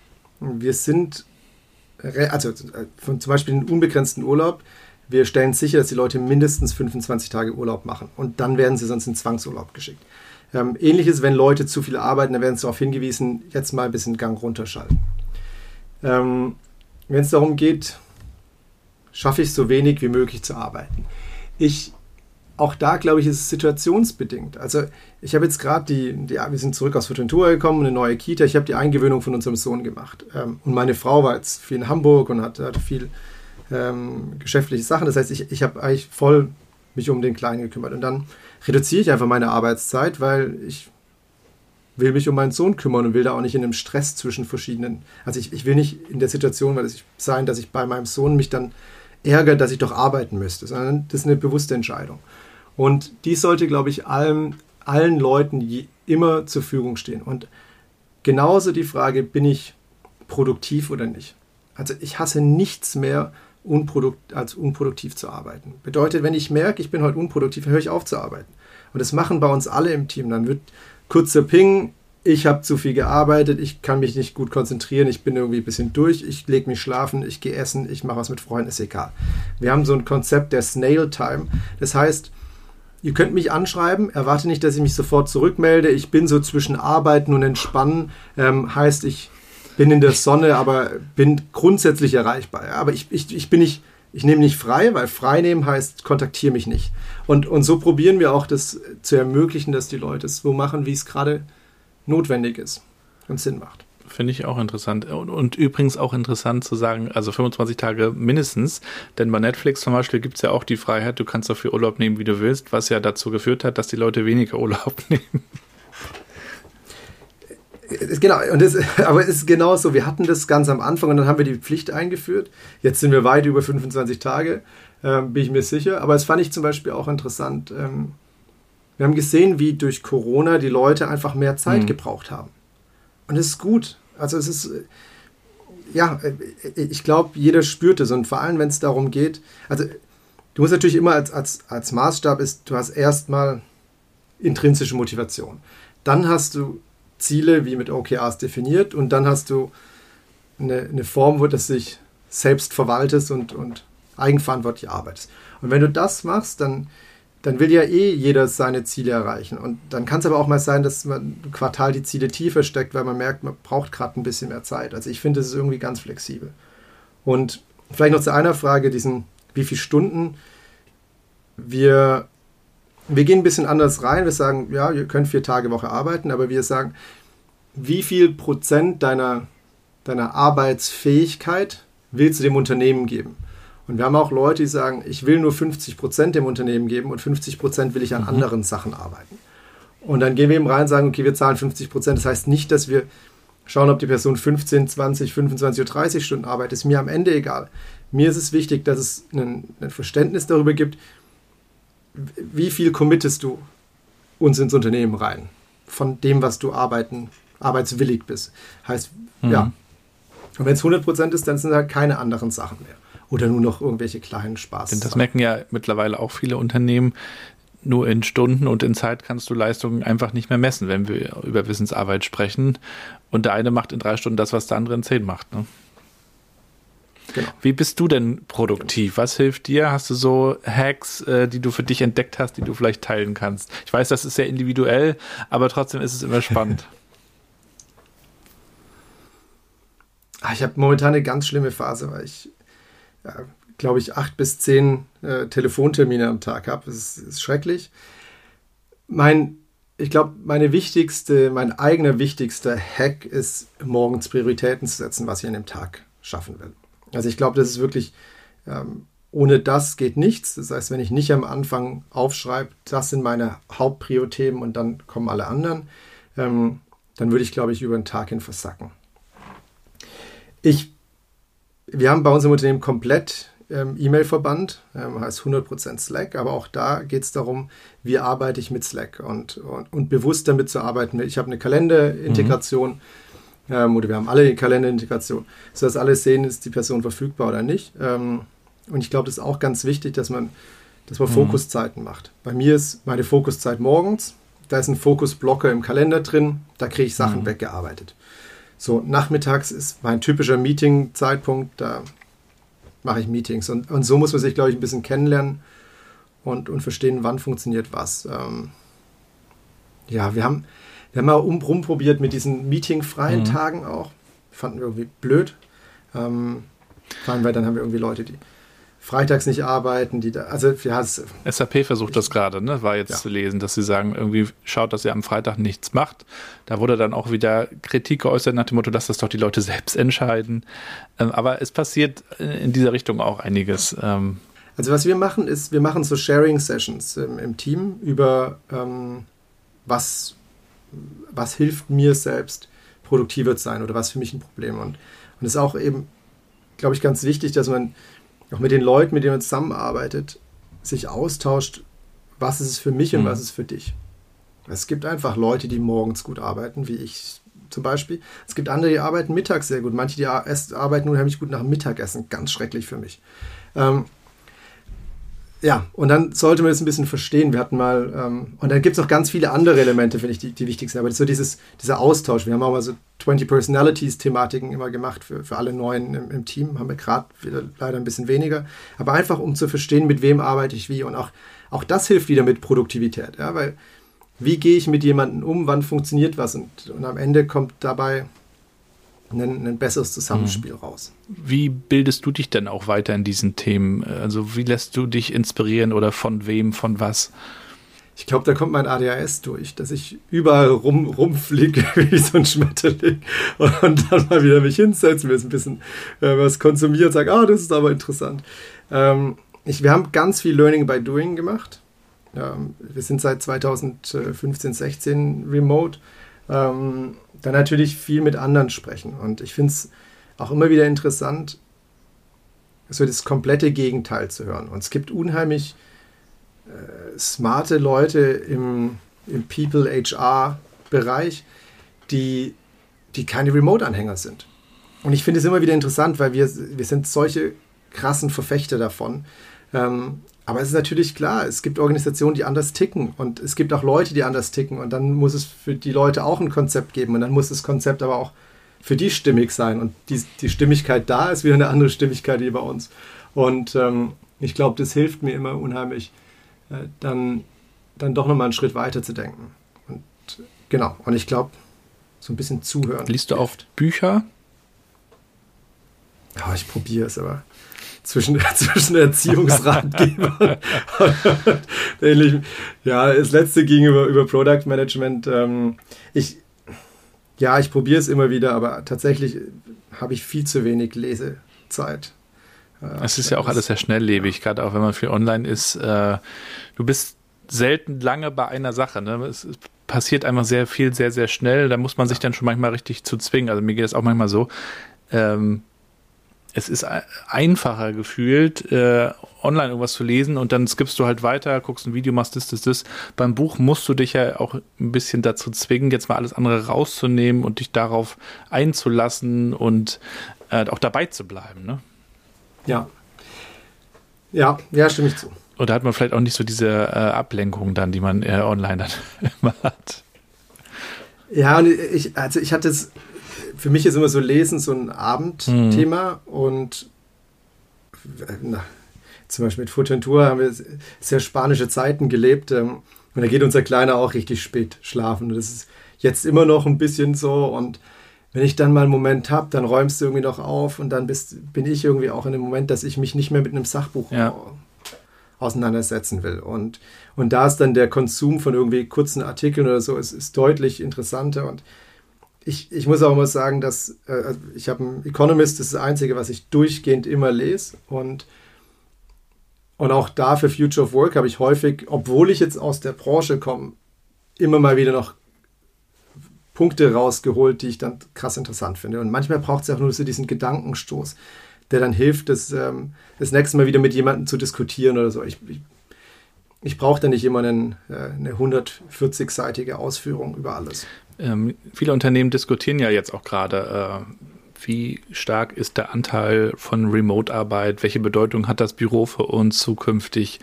Wir sind also äh, von zum Beispiel den unbegrenzten Urlaub, wir stellen sicher, dass die Leute mindestens 25 Tage Urlaub machen und dann werden sie sonst in Zwangsurlaub geschickt. Ähm, Ähnliches, wenn Leute zu viel arbeiten, dann werden sie darauf hingewiesen, jetzt mal ein bisschen Gang runterschalten. Ähm, wenn es darum geht, schaffe ich so wenig wie möglich zu arbeiten. Ich auch da, glaube ich, ist es situationsbedingt. Also ich habe jetzt gerade die, die, wir sind zurück aus Futentura gekommen, eine neue Kita. Ich habe die Eingewöhnung von unserem Sohn gemacht. Ähm, und meine Frau war jetzt viel in Hamburg und hat, hatte viel ähm, geschäftliche Sachen. Das heißt, ich, ich habe eigentlich voll mich um den Kleinen gekümmert. Und dann reduziere ich einfach meine Arbeitszeit, weil ich will mich um meinen Sohn kümmern und will da auch nicht in einem Stress zwischen verschiedenen. Also ich, ich will nicht in der Situation weil ich, sein, dass ich bei meinem Sohn mich dann ärgere, dass ich doch arbeiten müsste, sondern das ist eine bewusste Entscheidung. Und dies sollte, glaube ich, allen, allen Leuten immer zur Verfügung stehen. Und genauso die Frage, bin ich produktiv oder nicht? Also ich hasse nichts mehr, unprodukt, als unproduktiv zu arbeiten. Bedeutet, wenn ich merke, ich bin heute unproduktiv, höre ich auf zu arbeiten. Und das machen bei uns alle im Team. Dann wird kurzer Ping, ich habe zu viel gearbeitet, ich kann mich nicht gut konzentrieren, ich bin irgendwie ein bisschen durch, ich lege mich schlafen, ich gehe essen, ich mache was mit Freunden, ist egal. Wir haben so ein Konzept der Snail Time. Das heißt, Ihr könnt mich anschreiben, erwarte nicht, dass ich mich sofort zurückmelde. Ich bin so zwischen Arbeiten und Entspannen. Ähm, heißt, ich bin in der Sonne, aber bin grundsätzlich erreichbar. Aber ich, ich, ich bin nicht, ich nehme nicht frei, weil frei nehmen heißt, kontaktiere mich nicht. Und, und so probieren wir auch das zu ermöglichen, dass die Leute es so machen, wie es gerade notwendig ist und Sinn macht. Finde ich auch interessant. Und, und, übrigens auch interessant zu sagen, also 25 Tage mindestens, denn bei Netflix zum Beispiel gibt es ja auch die Freiheit, du kannst so viel Urlaub nehmen, wie du willst, was ja dazu geführt hat, dass die Leute weniger Urlaub nehmen. Genau, und das, aber es ist genau so. Wir hatten das ganz am Anfang und dann haben wir die Pflicht eingeführt. Jetzt sind wir weit über 25 Tage, äh, bin ich mir sicher. Aber es fand ich zum Beispiel auch interessant. Ähm, wir haben gesehen, wie durch Corona die Leute einfach mehr Zeit mhm. gebraucht haben. Und es ist gut. Also es ist, ja, ich glaube, jeder spürt es. Und vor allem, wenn es darum geht, also du musst natürlich immer als, als, als Maßstab ist, du hast erstmal intrinsische Motivation. Dann hast du Ziele wie mit OKRs definiert und dann hast du eine, eine Form, wo das sich selbst verwaltest und, und eigenverantwortlich arbeitest. Und wenn du das machst, dann, dann will ja eh jeder seine Ziele erreichen. Und dann kann es aber auch mal sein, dass man im Quartal die Ziele tiefer steckt, weil man merkt, man braucht gerade ein bisschen mehr Zeit. Also ich finde, es ist irgendwie ganz flexibel. Und vielleicht noch zu einer Frage, diesen, wie viele Stunden wir wir gehen ein bisschen anders rein. Wir sagen, ja, ihr könnt vier Tage Woche arbeiten, aber wir sagen, wie viel Prozent deiner, deiner Arbeitsfähigkeit willst du dem Unternehmen geben? Und wir haben auch Leute, die sagen, ich will nur 50 Prozent dem Unternehmen geben und 50 Prozent will ich an mhm. anderen Sachen arbeiten. Und dann gehen wir eben rein und sagen, okay, wir zahlen 50 Prozent. Das heißt nicht, dass wir schauen, ob die Person 15, 20, 25 oder 30 Stunden arbeitet. Ist mir am Ende egal. Mir ist es wichtig, dass es ein, ein Verständnis darüber gibt, wie viel committest du uns ins Unternehmen rein? Von dem, was du arbeiten, arbeitswillig bist. Heißt, mhm. ja. Und wenn es 100% ist, dann sind da keine anderen Sachen mehr. Oder nur noch irgendwelche kleinen Spaß. Denn das merken ja mittlerweile auch viele Unternehmen. Nur in Stunden und in Zeit kannst du Leistungen einfach nicht mehr messen, wenn wir über Wissensarbeit sprechen. Und der eine macht in drei Stunden das, was der andere in zehn macht. Ne? Genau. Wie bist du denn produktiv? Was hilft dir? Hast du so Hacks, äh, die du für dich entdeckt hast, die du vielleicht teilen kannst? Ich weiß, das ist sehr individuell, aber trotzdem ist es immer spannend. Ah, ich habe momentan eine ganz schlimme Phase, weil ich, ja, glaube ich, acht bis zehn äh, Telefontermine am Tag habe. Das ist, ist schrecklich. Mein ich glaube, meine wichtigste, mein eigener wichtigster Hack ist, morgens Prioritäten zu setzen, was ich an dem Tag schaffen will. Also ich glaube, das ist wirklich, ähm, ohne das geht nichts. Das heißt, wenn ich nicht am Anfang aufschreibe, das sind meine Hauptprio-Themen und dann kommen alle anderen, ähm, dann würde ich, glaube ich, über den Tag hin versacken. Ich, wir haben bei uns im Unternehmen komplett ähm, E-Mail-Verband, ähm, heißt 100% Slack, aber auch da geht es darum, wie arbeite ich mit Slack und, und, und bewusst damit zu arbeiten. Ich habe eine Kalenderintegration. Mhm ähm, oder wir haben alle die Kalenderintegration, sodass alle sehen, ist die Person verfügbar oder nicht. Ähm, und ich glaube, das ist auch ganz wichtig, dass man, dass man mhm. Fokuszeiten macht. Bei mir ist meine Fokuszeit morgens, da ist ein Fokusblocker im Kalender drin, da kriege ich Sachen mhm. weggearbeitet. So, nachmittags ist mein typischer Meeting-Zeitpunkt, da mache ich Meetings. Und, und so muss man sich, glaube ich, ein bisschen kennenlernen und, und verstehen, wann funktioniert was. Ähm, ja, wir haben, wir haben mal um, rumprobiert mit diesen meetingfreien mhm. Tagen auch. Fanden wir irgendwie blöd. Ähm, vor allem, weil dann haben wir irgendwie Leute, die freitags nicht arbeiten, die da, also ja, SAP versucht das gerade, ne? War jetzt ja. zu lesen, dass sie sagen, irgendwie schaut, dass ihr am Freitag nichts macht. Da wurde dann auch wieder Kritik geäußert nach dem Motto, dass das doch die Leute selbst entscheiden. Ähm, aber es passiert in dieser Richtung auch einiges. Ähm. Also was wir machen, ist, wir machen so Sharing Sessions im, im Team über ähm, was was hilft mir selbst, produktiver zu sein oder was für mich ein Problem. Und es ist auch eben, glaube ich, ganz wichtig, dass man auch mit den Leuten, mit denen man zusammenarbeitet, sich austauscht, was ist es für mich und mhm. was ist es für dich. Es gibt einfach Leute, die morgens gut arbeiten, wie ich zum Beispiel. Es gibt andere, die arbeiten mittags sehr gut. Manche, die arbeiten unheimlich gut nach dem Mittagessen. Ganz schrecklich für mich. Ähm, ja, und dann sollte man das ein bisschen verstehen. Wir hatten mal, ähm, und dann gibt es noch ganz viele andere Elemente, finde ich, die, die wichtig sind. Aber so dieses, dieser Austausch. Wir haben auch mal so 20 Personalities-Thematiken immer gemacht für, für alle Neuen im, im Team. Haben wir gerade leider ein bisschen weniger. Aber einfach, um zu verstehen, mit wem arbeite ich wie. Und auch, auch das hilft wieder mit Produktivität. Ja, weil wie gehe ich mit jemandem um, wann funktioniert was? Und, und am Ende kommt dabei ein, ein besseres Zusammenspiel mhm. raus. Wie bildest du dich denn auch weiter in diesen Themen? Also wie lässt du dich inspirieren oder von wem, von was? Ich glaube, da kommt mein ADHS durch, dass ich überall rum, rumfliege wie so ein Schmetterling und dann mal wieder mich hinsetze, mir ein bisschen äh, was konsumiert und sage, ah, das ist aber interessant. Ähm, ich, wir haben ganz viel Learning by Doing gemacht. Ähm, wir sind seit 2015, 16 remote. Ähm, dann natürlich viel mit anderen sprechen. Und ich finde es auch immer wieder interessant, so das komplette Gegenteil zu hören. Und es gibt unheimlich äh, smarte Leute im, im People-HR-Bereich, die, die keine Remote-Anhänger sind. Und ich finde es immer wieder interessant, weil wir, wir sind solche krassen Verfechter davon. Ähm, aber es ist natürlich klar, es gibt Organisationen, die anders ticken und es gibt auch Leute, die anders ticken und dann muss es für die Leute auch ein Konzept geben und dann muss das Konzept aber auch für die stimmig sein und die, die Stimmigkeit da ist wieder eine andere Stimmigkeit wie bei uns. Und ähm, ich glaube, das hilft mir immer unheimlich, äh, dann, dann doch nochmal einen Schritt weiter zu denken. Und genau, und ich glaube, so ein bisschen zuhören. Liest du oft Bücher? Ja, ich probiere es, aber zwischen, zwischen Erziehungsratgebern ähnlichem. Ja, das letzte ging über, über Product Management. Ähm, ich, ja, ich probiere es immer wieder, aber tatsächlich habe ich viel zu wenig Lesezeit. Äh, es ist ja auch alles sehr schnelllebig, gerade auch wenn man viel online ist. Äh, du bist selten lange bei einer Sache. Ne? Es passiert einfach sehr viel, sehr, sehr schnell. Da muss man sich dann schon manchmal richtig zu zwingen. Also mir geht es auch manchmal so. Ähm, es ist einfacher gefühlt, äh, online irgendwas zu lesen und dann skippst du halt weiter, guckst ein Video, machst das, das, das. Beim Buch musst du dich ja auch ein bisschen dazu zwingen, jetzt mal alles andere rauszunehmen und dich darauf einzulassen und äh, auch dabei zu bleiben, ne? Ja. Ja, ja, stimme ich zu. Oder hat man vielleicht auch nicht so diese äh, Ablenkung dann, die man äh, online dann immer hat? Ja, und ich, also ich hatte es für mich ist immer so Lesen so ein Abendthema mhm. und na, zum Beispiel mit Futentur haben wir sehr spanische Zeiten gelebt ähm, und da geht unser Kleiner auch richtig spät schlafen. Und das ist jetzt immer noch ein bisschen so und wenn ich dann mal einen Moment habe, dann räumst du irgendwie noch auf und dann bist, bin ich irgendwie auch in dem Moment, dass ich mich nicht mehr mit einem Sachbuch ja. auseinandersetzen will. Und, und da ist dann der Konsum von irgendwie kurzen Artikeln oder so, ist, ist deutlich interessanter und ich, ich muss auch mal sagen, dass äh, also ich habe ein Economist, das ist das Einzige, was ich durchgehend immer lese. Und, und auch da für Future of Work habe ich häufig, obwohl ich jetzt aus der Branche komme, immer mal wieder noch Punkte rausgeholt, die ich dann krass interessant finde. Und manchmal braucht es auch nur so diesen Gedankenstoß, der dann hilft, das, ähm, das nächste Mal wieder mit jemandem zu diskutieren oder so. Ich, ich, ich brauche da nicht immer einen, äh, eine 140-seitige Ausführung über alles. Ähm, viele Unternehmen diskutieren ja jetzt auch gerade, äh, wie stark ist der Anteil von Remote-Arbeit, welche Bedeutung hat das Büro für uns zukünftig.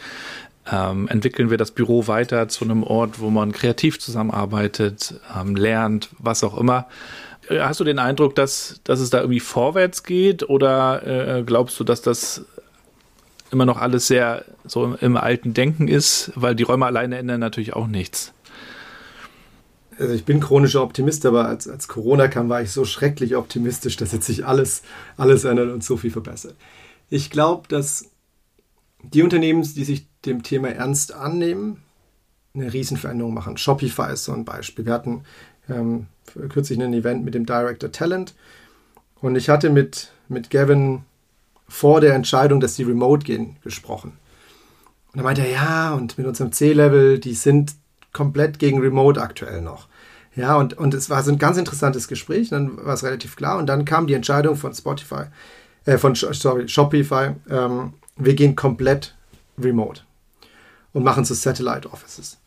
Ähm, entwickeln wir das Büro weiter zu einem Ort, wo man kreativ zusammenarbeitet, ähm, lernt, was auch immer. Äh, hast du den Eindruck, dass, dass es da irgendwie vorwärts geht oder äh, glaubst du, dass das immer noch alles sehr so im alten Denken ist? Weil die Räume alleine ändern natürlich auch nichts also ich bin chronischer Optimist, aber als, als Corona kam, war ich so schrecklich optimistisch, dass jetzt sich alles, alles ändert und so viel verbessert. Ich glaube, dass die Unternehmen, die sich dem Thema ernst annehmen, eine Riesenveränderung machen. Shopify ist so ein Beispiel. Wir hatten ähm, kürzlich ein Event mit dem Director Talent und ich hatte mit, mit Gavin vor der Entscheidung, dass die remote gehen, gesprochen. Und er meinte ja, und mit unserem C-Level, die sind komplett gegen Remote aktuell noch. Ja, und, und es war so ein ganz interessantes Gespräch, dann war es relativ klar. Und dann kam die Entscheidung von Spotify, äh, von sorry, Shopify, ähm, wir gehen komplett remote und machen so Satellite Offices.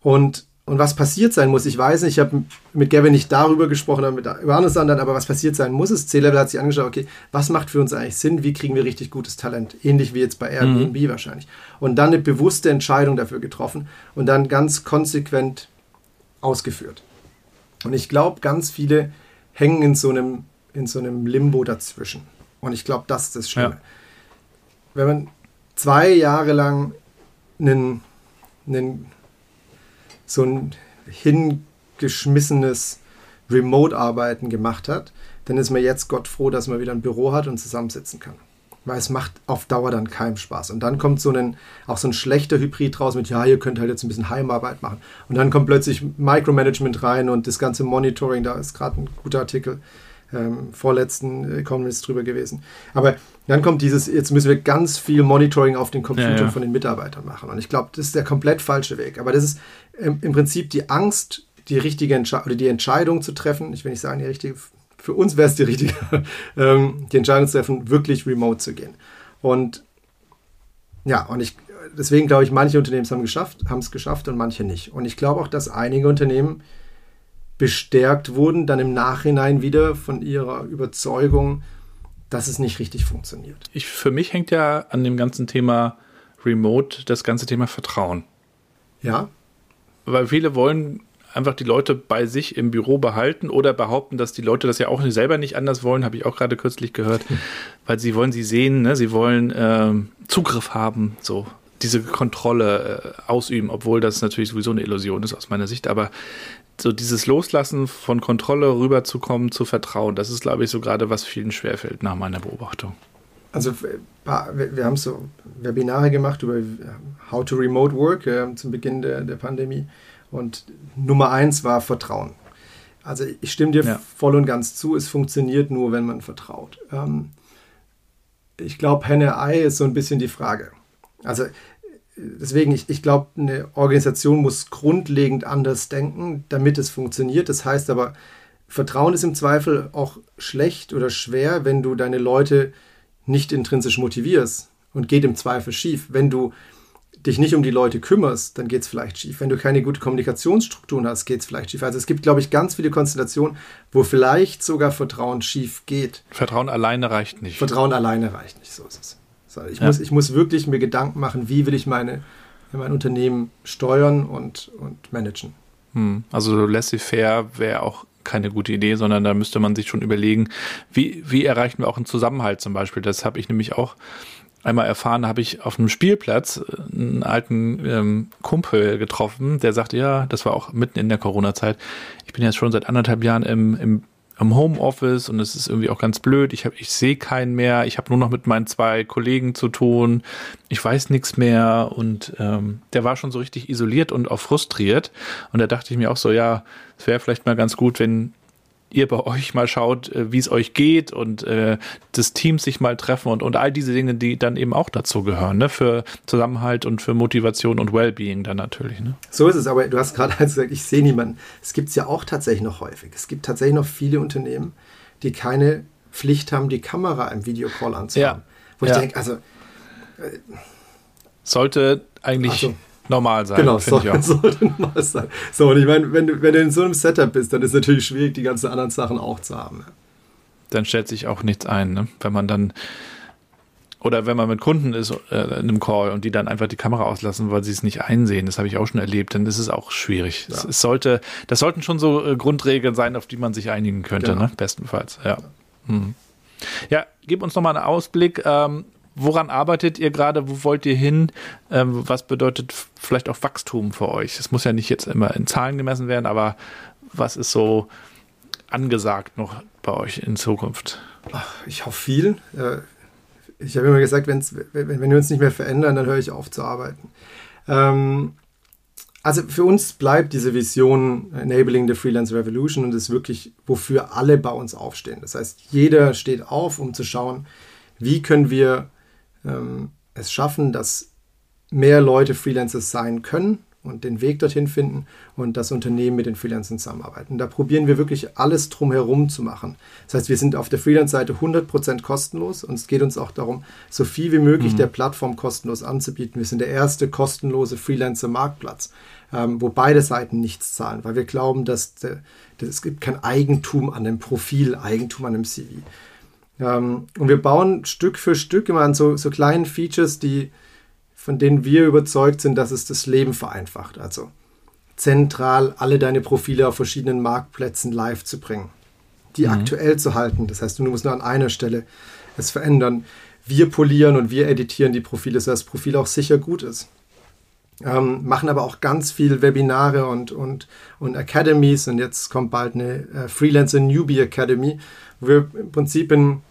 Und, und was passiert sein muss, ich weiß nicht, ich habe mit Gavin nicht darüber gesprochen, aber mit, über andere Sachen, aber was passiert sein muss, ist, C-Level hat sich angeschaut, okay, was macht für uns eigentlich Sinn, wie kriegen wir richtig gutes Talent, ähnlich wie jetzt bei Airbnb mhm. wahrscheinlich. Und dann eine bewusste Entscheidung dafür getroffen und dann ganz konsequent ausgeführt. Und ich glaube, ganz viele hängen in so einem, in so einem Limbo dazwischen. Und ich glaube, das ist das Schlimme. Ja. Wenn man zwei Jahre lang einen, einen, so ein hingeschmissenes Remote-Arbeiten gemacht hat, dann ist man jetzt Gott froh, dass man wieder ein Büro hat und zusammensitzen kann weil es macht auf Dauer dann keinen Spaß. Und dann kommt so ein, auch so ein schlechter Hybrid raus mit, ja, ihr könnt halt jetzt ein bisschen Heimarbeit machen. Und dann kommt plötzlich Micromanagement rein und das ganze Monitoring, da ist gerade ein guter Artikel ähm, vorletzten Economist drüber gewesen. Aber dann kommt dieses, jetzt müssen wir ganz viel Monitoring auf den Computer ja, ja. von den Mitarbeitern machen. Und ich glaube, das ist der komplett falsche Weg. Aber das ist im, im Prinzip die Angst, die richtige Entscheidung oder die Entscheidung zu treffen. Ich will nicht sagen, die richtige für uns wäre es die richtige, ähm, die Entscheidung zu treffen, wirklich remote zu gehen. Und ja, und ich, deswegen glaube ich, manche Unternehmen haben geschafft, haben es geschafft und manche nicht. Und ich glaube auch, dass einige Unternehmen bestärkt wurden, dann im Nachhinein wieder von ihrer Überzeugung, dass es nicht richtig funktioniert. Ich, für mich hängt ja an dem ganzen Thema Remote das ganze Thema Vertrauen. Ja. Weil viele wollen einfach die Leute bei sich im Büro behalten oder behaupten, dass die Leute das ja auch selber nicht anders wollen, habe ich auch gerade kürzlich gehört, weil sie wollen sie sehen, ne? sie wollen äh, Zugriff haben, so diese Kontrolle äh, ausüben, obwohl das natürlich sowieso eine Illusion ist aus meiner Sicht, aber so dieses Loslassen von Kontrolle rüberzukommen zu Vertrauen, das ist, glaube ich, so gerade was vielen schwerfällt nach meiner Beobachtung. Also wir haben so Webinare gemacht über How to Remote Work äh, zum Beginn der, der Pandemie. Und Nummer eins war Vertrauen. Also ich stimme dir ja. voll und ganz zu, es funktioniert nur, wenn man vertraut. Ähm, ich glaube, Henne-Ei ist so ein bisschen die Frage. Also deswegen, ich, ich glaube, eine Organisation muss grundlegend anders denken, damit es funktioniert. Das heißt aber, Vertrauen ist im Zweifel auch schlecht oder schwer, wenn du deine Leute nicht intrinsisch motivierst und geht im Zweifel schief. Wenn du dich nicht um die Leute kümmerst, dann geht es vielleicht schief. Wenn du keine gute Kommunikationsstrukturen hast, geht es vielleicht schief. Also es gibt, glaube ich, ganz viele Konstellationen, wo vielleicht sogar Vertrauen schief geht. Vertrauen alleine reicht nicht. Vertrauen alleine reicht nicht, so ist es. So, ich, ja. muss, ich muss wirklich mir Gedanken machen, wie will ich meine, mein Unternehmen steuern und, und managen. Hm. Also laissez-faire wäre auch keine gute Idee, sondern da müsste man sich schon überlegen, wie, wie erreichen wir auch einen Zusammenhalt zum Beispiel. Das habe ich nämlich auch einmal erfahren, habe ich auf einem Spielplatz äh, einen alten ähm, Kumpel getroffen, der sagte, ja, das war auch mitten in der Corona-Zeit. Ich bin jetzt schon seit anderthalb Jahren im, im, im Homeoffice und es ist irgendwie auch ganz blöd. Ich, hab, ich sehe keinen mehr. Ich habe nur noch mit meinen zwei Kollegen zu tun. Ich weiß nichts mehr. Und ähm, der war schon so richtig isoliert und auch frustriert. Und da dachte ich mir auch so, ja, es wäre vielleicht mal ganz gut, wenn ihr bei euch mal schaut, äh, wie es euch geht und äh, das Team sich mal treffen und, und all diese Dinge, die dann eben auch dazu gehören, ne? für Zusammenhalt und für Motivation und Wellbeing dann natürlich. Ne? So ist es, aber du hast gerade gesagt, ich sehe niemanden. Es gibt es ja auch tatsächlich noch häufig. Es gibt tatsächlich noch viele Unternehmen, die keine Pflicht haben, die Kamera im Videocall anzuhaben. Ja. Wo ich ja. denke, also. Äh, Sollte eigentlich. Also, normal sein. Genau, soll, sollte normal sein. So, und ich meine, wenn du, wenn du in so einem Setup bist, dann ist es natürlich schwierig, die ganzen anderen Sachen auch zu haben. Dann stellt sich auch nichts ein, ne? wenn man dann oder wenn man mit Kunden ist äh, in einem Call und die dann einfach die Kamera auslassen, weil sie es nicht einsehen, das habe ich auch schon erlebt, dann ist es auch schwierig. Ja. Es, sollte, das sollten schon so äh, Grundregeln sein, auf die man sich einigen könnte, genau. ne? bestenfalls. Ja. Hm. Ja, gib uns nochmal einen Ausblick. Ähm, Woran arbeitet ihr gerade? Wo wollt ihr hin? Ähm, was bedeutet vielleicht auch Wachstum für euch? Es muss ja nicht jetzt immer in Zahlen gemessen werden, aber was ist so angesagt noch bei euch in Zukunft? Ach, ich hoffe viel. Äh, ich habe immer gesagt, wenn, wenn wir uns nicht mehr verändern, dann höre ich auf zu arbeiten. Ähm, also für uns bleibt diese Vision Enabling the Freelance Revolution und ist wirklich, wofür alle bei uns aufstehen. Das heißt, jeder steht auf, um zu schauen, wie können wir ähm, es schaffen, dass mehr Leute Freelancers sein können und den Weg dorthin finden und das Unternehmen mit den Freelancern zusammenarbeiten. Da probieren wir wirklich alles drumherum zu machen. Das heißt, wir sind auf der Freelance-Seite 100% kostenlos und es geht uns auch darum, so viel wie möglich mhm. der Plattform kostenlos anzubieten. Wir sind der erste kostenlose Freelancer-Marktplatz, ähm, wo beide Seiten nichts zahlen, weil wir glauben, dass, der, dass es gibt kein Eigentum an dem Profil, Eigentum an dem CV. Ähm, und wir bauen Stück für Stück immer an so, so kleinen Features, die, von denen wir überzeugt sind, dass es das Leben vereinfacht. Also zentral alle deine Profile auf verschiedenen Marktplätzen live zu bringen, die mhm. aktuell zu halten. Das heißt, du musst nur an einer Stelle es verändern. Wir polieren und wir editieren die Profile, sodass das Profil auch sicher gut ist. Ähm, machen aber auch ganz viel Webinare und, und, und Academies und jetzt kommt bald eine äh, Freelancer Newbie Academy, wo wir im Prinzip in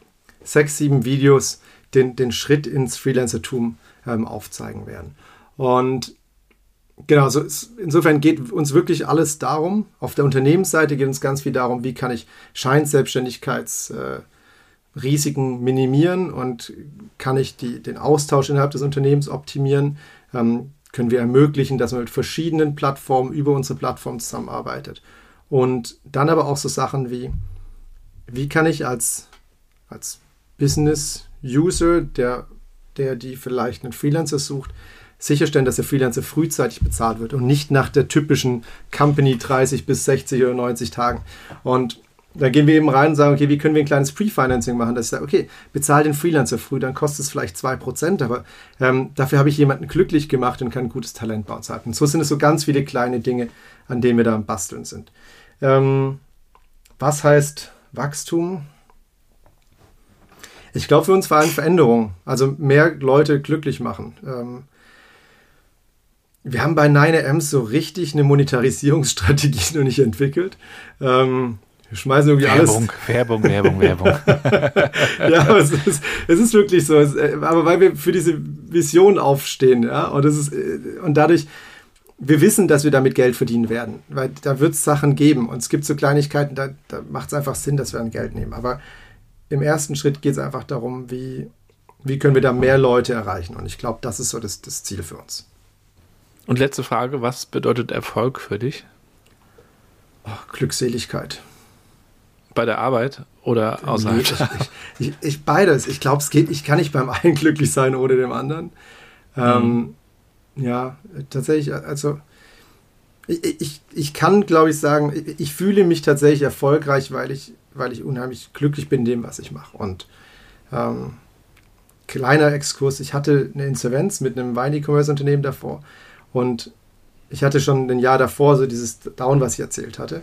sechs, sieben Videos den, den Schritt ins Freelancertum ähm, aufzeigen werden. Und genau, so insofern geht uns wirklich alles darum. Auf der Unternehmensseite geht uns ganz viel darum, wie kann ich Scheinselbstständigkeitsrisiken äh, minimieren und kann ich die, den Austausch innerhalb des Unternehmens optimieren. Ähm, können wir ermöglichen, dass man mit verschiedenen Plattformen über unsere Plattform zusammenarbeitet. Und dann aber auch so Sachen wie, wie kann ich als, als Business-User, der, der die vielleicht einen Freelancer sucht, sicherstellen, dass der Freelancer frühzeitig bezahlt wird und nicht nach der typischen Company 30 bis 60 oder 90 Tagen. Und da gehen wir eben rein und sagen, okay, wie können wir ein kleines Pre-Financing machen, dass ich sage, okay, bezahl den Freelancer früh, dann kostet es vielleicht 2%, aber ähm, dafür habe ich jemanden glücklich gemacht und kann ein gutes Talent bei uns haben. Und so sind es so ganz viele kleine Dinge, an denen wir da am Basteln sind. Ähm, was heißt Wachstum? Ich glaube, für uns war eine Veränderung, also mehr Leute glücklich machen. Ähm, wir haben bei 9AMs so richtig eine Monetarisierungsstrategie noch nicht entwickelt. Ähm, wir schmeißen irgendwie Werbung, alles. Werbung, Werbung, Werbung. ja, aber es ist, es ist wirklich so. Es, äh, aber weil wir für diese Vision aufstehen, ja, und das ist, äh, und dadurch, wir wissen, dass wir damit Geld verdienen werden, weil da wird es Sachen geben und es gibt so Kleinigkeiten, da, da macht es einfach Sinn, dass wir dann Geld nehmen. Aber im ersten Schritt geht es einfach darum, wie, wie können wir da mehr Leute erreichen. Und ich glaube, das ist so das, das Ziel für uns. Und letzte Frage, was bedeutet Erfolg für dich? Oh, Glückseligkeit. Bei der Arbeit oder außerhalb? Nee, ich, ich, ich, beides. Ich glaube, es geht, ich kann nicht beim einen glücklich sein ohne dem anderen. Ähm, mhm. ja, tatsächlich, also ich, ich, ich kann, glaube ich, sagen, ich fühle mich tatsächlich erfolgreich, weil ich, weil ich unheimlich glücklich bin in dem, was ich mache. Und ähm, kleiner Exkurs, ich hatte eine Insolvenz mit einem Wein-E-Commerce-Unternehmen davor und ich hatte schon ein Jahr davor so dieses Down, was ich erzählt hatte.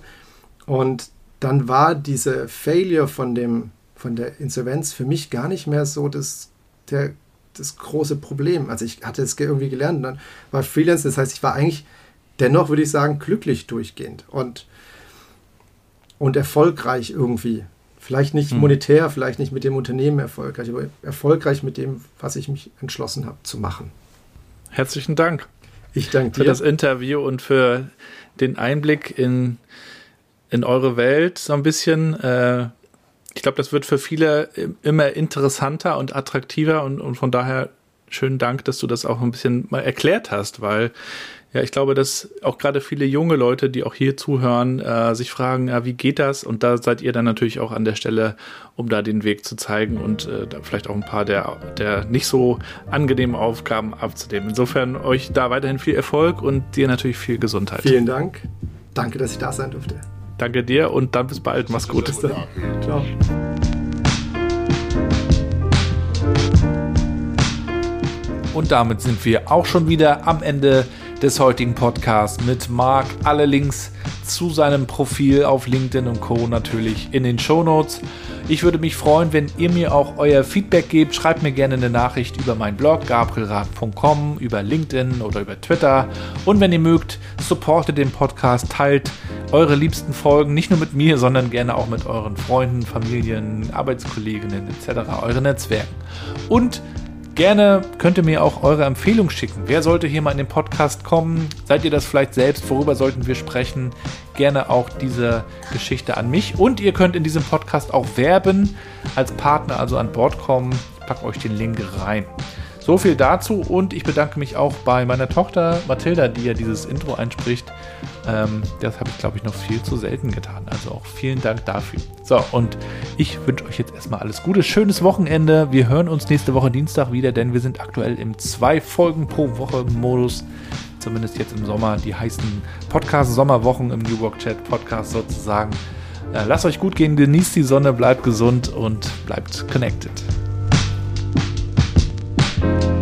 Und dann war diese Failure von, dem, von der Insolvenz für mich gar nicht mehr so das, der, das große Problem. Also ich hatte es irgendwie gelernt und dann war Freelance, das heißt, ich war eigentlich dennoch, würde ich sagen, glücklich durchgehend und, und erfolgreich irgendwie. Vielleicht nicht hm. monetär, vielleicht nicht mit dem Unternehmen erfolgreich, aber erfolgreich mit dem, was ich mich entschlossen habe zu machen. Herzlichen Dank. Ich danke dir. Für das Interview und für den Einblick in in eure Welt so ein bisschen. Äh, ich glaube, das wird für viele immer interessanter und attraktiver und, und von daher schönen Dank, dass du das auch ein bisschen mal erklärt hast, weil ja, ich glaube, dass auch gerade viele junge Leute, die auch hier zuhören, äh, sich fragen, ja, wie geht das? Und da seid ihr dann natürlich auch an der Stelle, um da den Weg zu zeigen und äh, vielleicht auch ein paar der, der nicht so angenehmen Aufgaben abzunehmen. Insofern euch da weiterhin viel Erfolg und dir natürlich viel Gesundheit. Vielen Dank. Danke, dass ich da sein durfte. Danke dir und dann bis bald. Mach's gut. Bis dann. Ciao. Und damit sind wir auch schon wieder am Ende des heutigen Podcasts mit Marc. Alle Links zu seinem Profil auf LinkedIn und Co. natürlich in den Show Notes. Ich würde mich freuen, wenn ihr mir auch euer Feedback gebt. Schreibt mir gerne eine Nachricht über meinen Blog gabrielrad.com, über LinkedIn oder über Twitter. Und wenn ihr mögt, supportet den Podcast, teilt eure liebsten Folgen nicht nur mit mir, sondern gerne auch mit euren Freunden, Familien, Arbeitskolleginnen etc., eure Netzwerken. Und Gerne könnt ihr mir auch eure Empfehlung schicken. Wer sollte hier mal in den Podcast kommen? Seid ihr das vielleicht selbst? Worüber sollten wir sprechen? Gerne auch diese Geschichte an mich. Und ihr könnt in diesem Podcast auch werben, als Partner also an Bord kommen. Ich packe euch den Link rein. So viel dazu und ich bedanke mich auch bei meiner Tochter Mathilda, die ja dieses Intro einspricht. Ähm, das habe ich, glaube ich, noch viel zu selten getan. Also auch vielen Dank dafür. So, und ich wünsche euch jetzt erstmal alles Gute, schönes Wochenende. Wir hören uns nächste Woche Dienstag wieder, denn wir sind aktuell im zwei Folgen pro Woche Modus. Zumindest jetzt im Sommer, die heißen Podcast-Sommerwochen im New Work Chat Podcast sozusagen. Äh, lasst euch gut gehen, genießt die Sonne, bleibt gesund und bleibt connected. thank you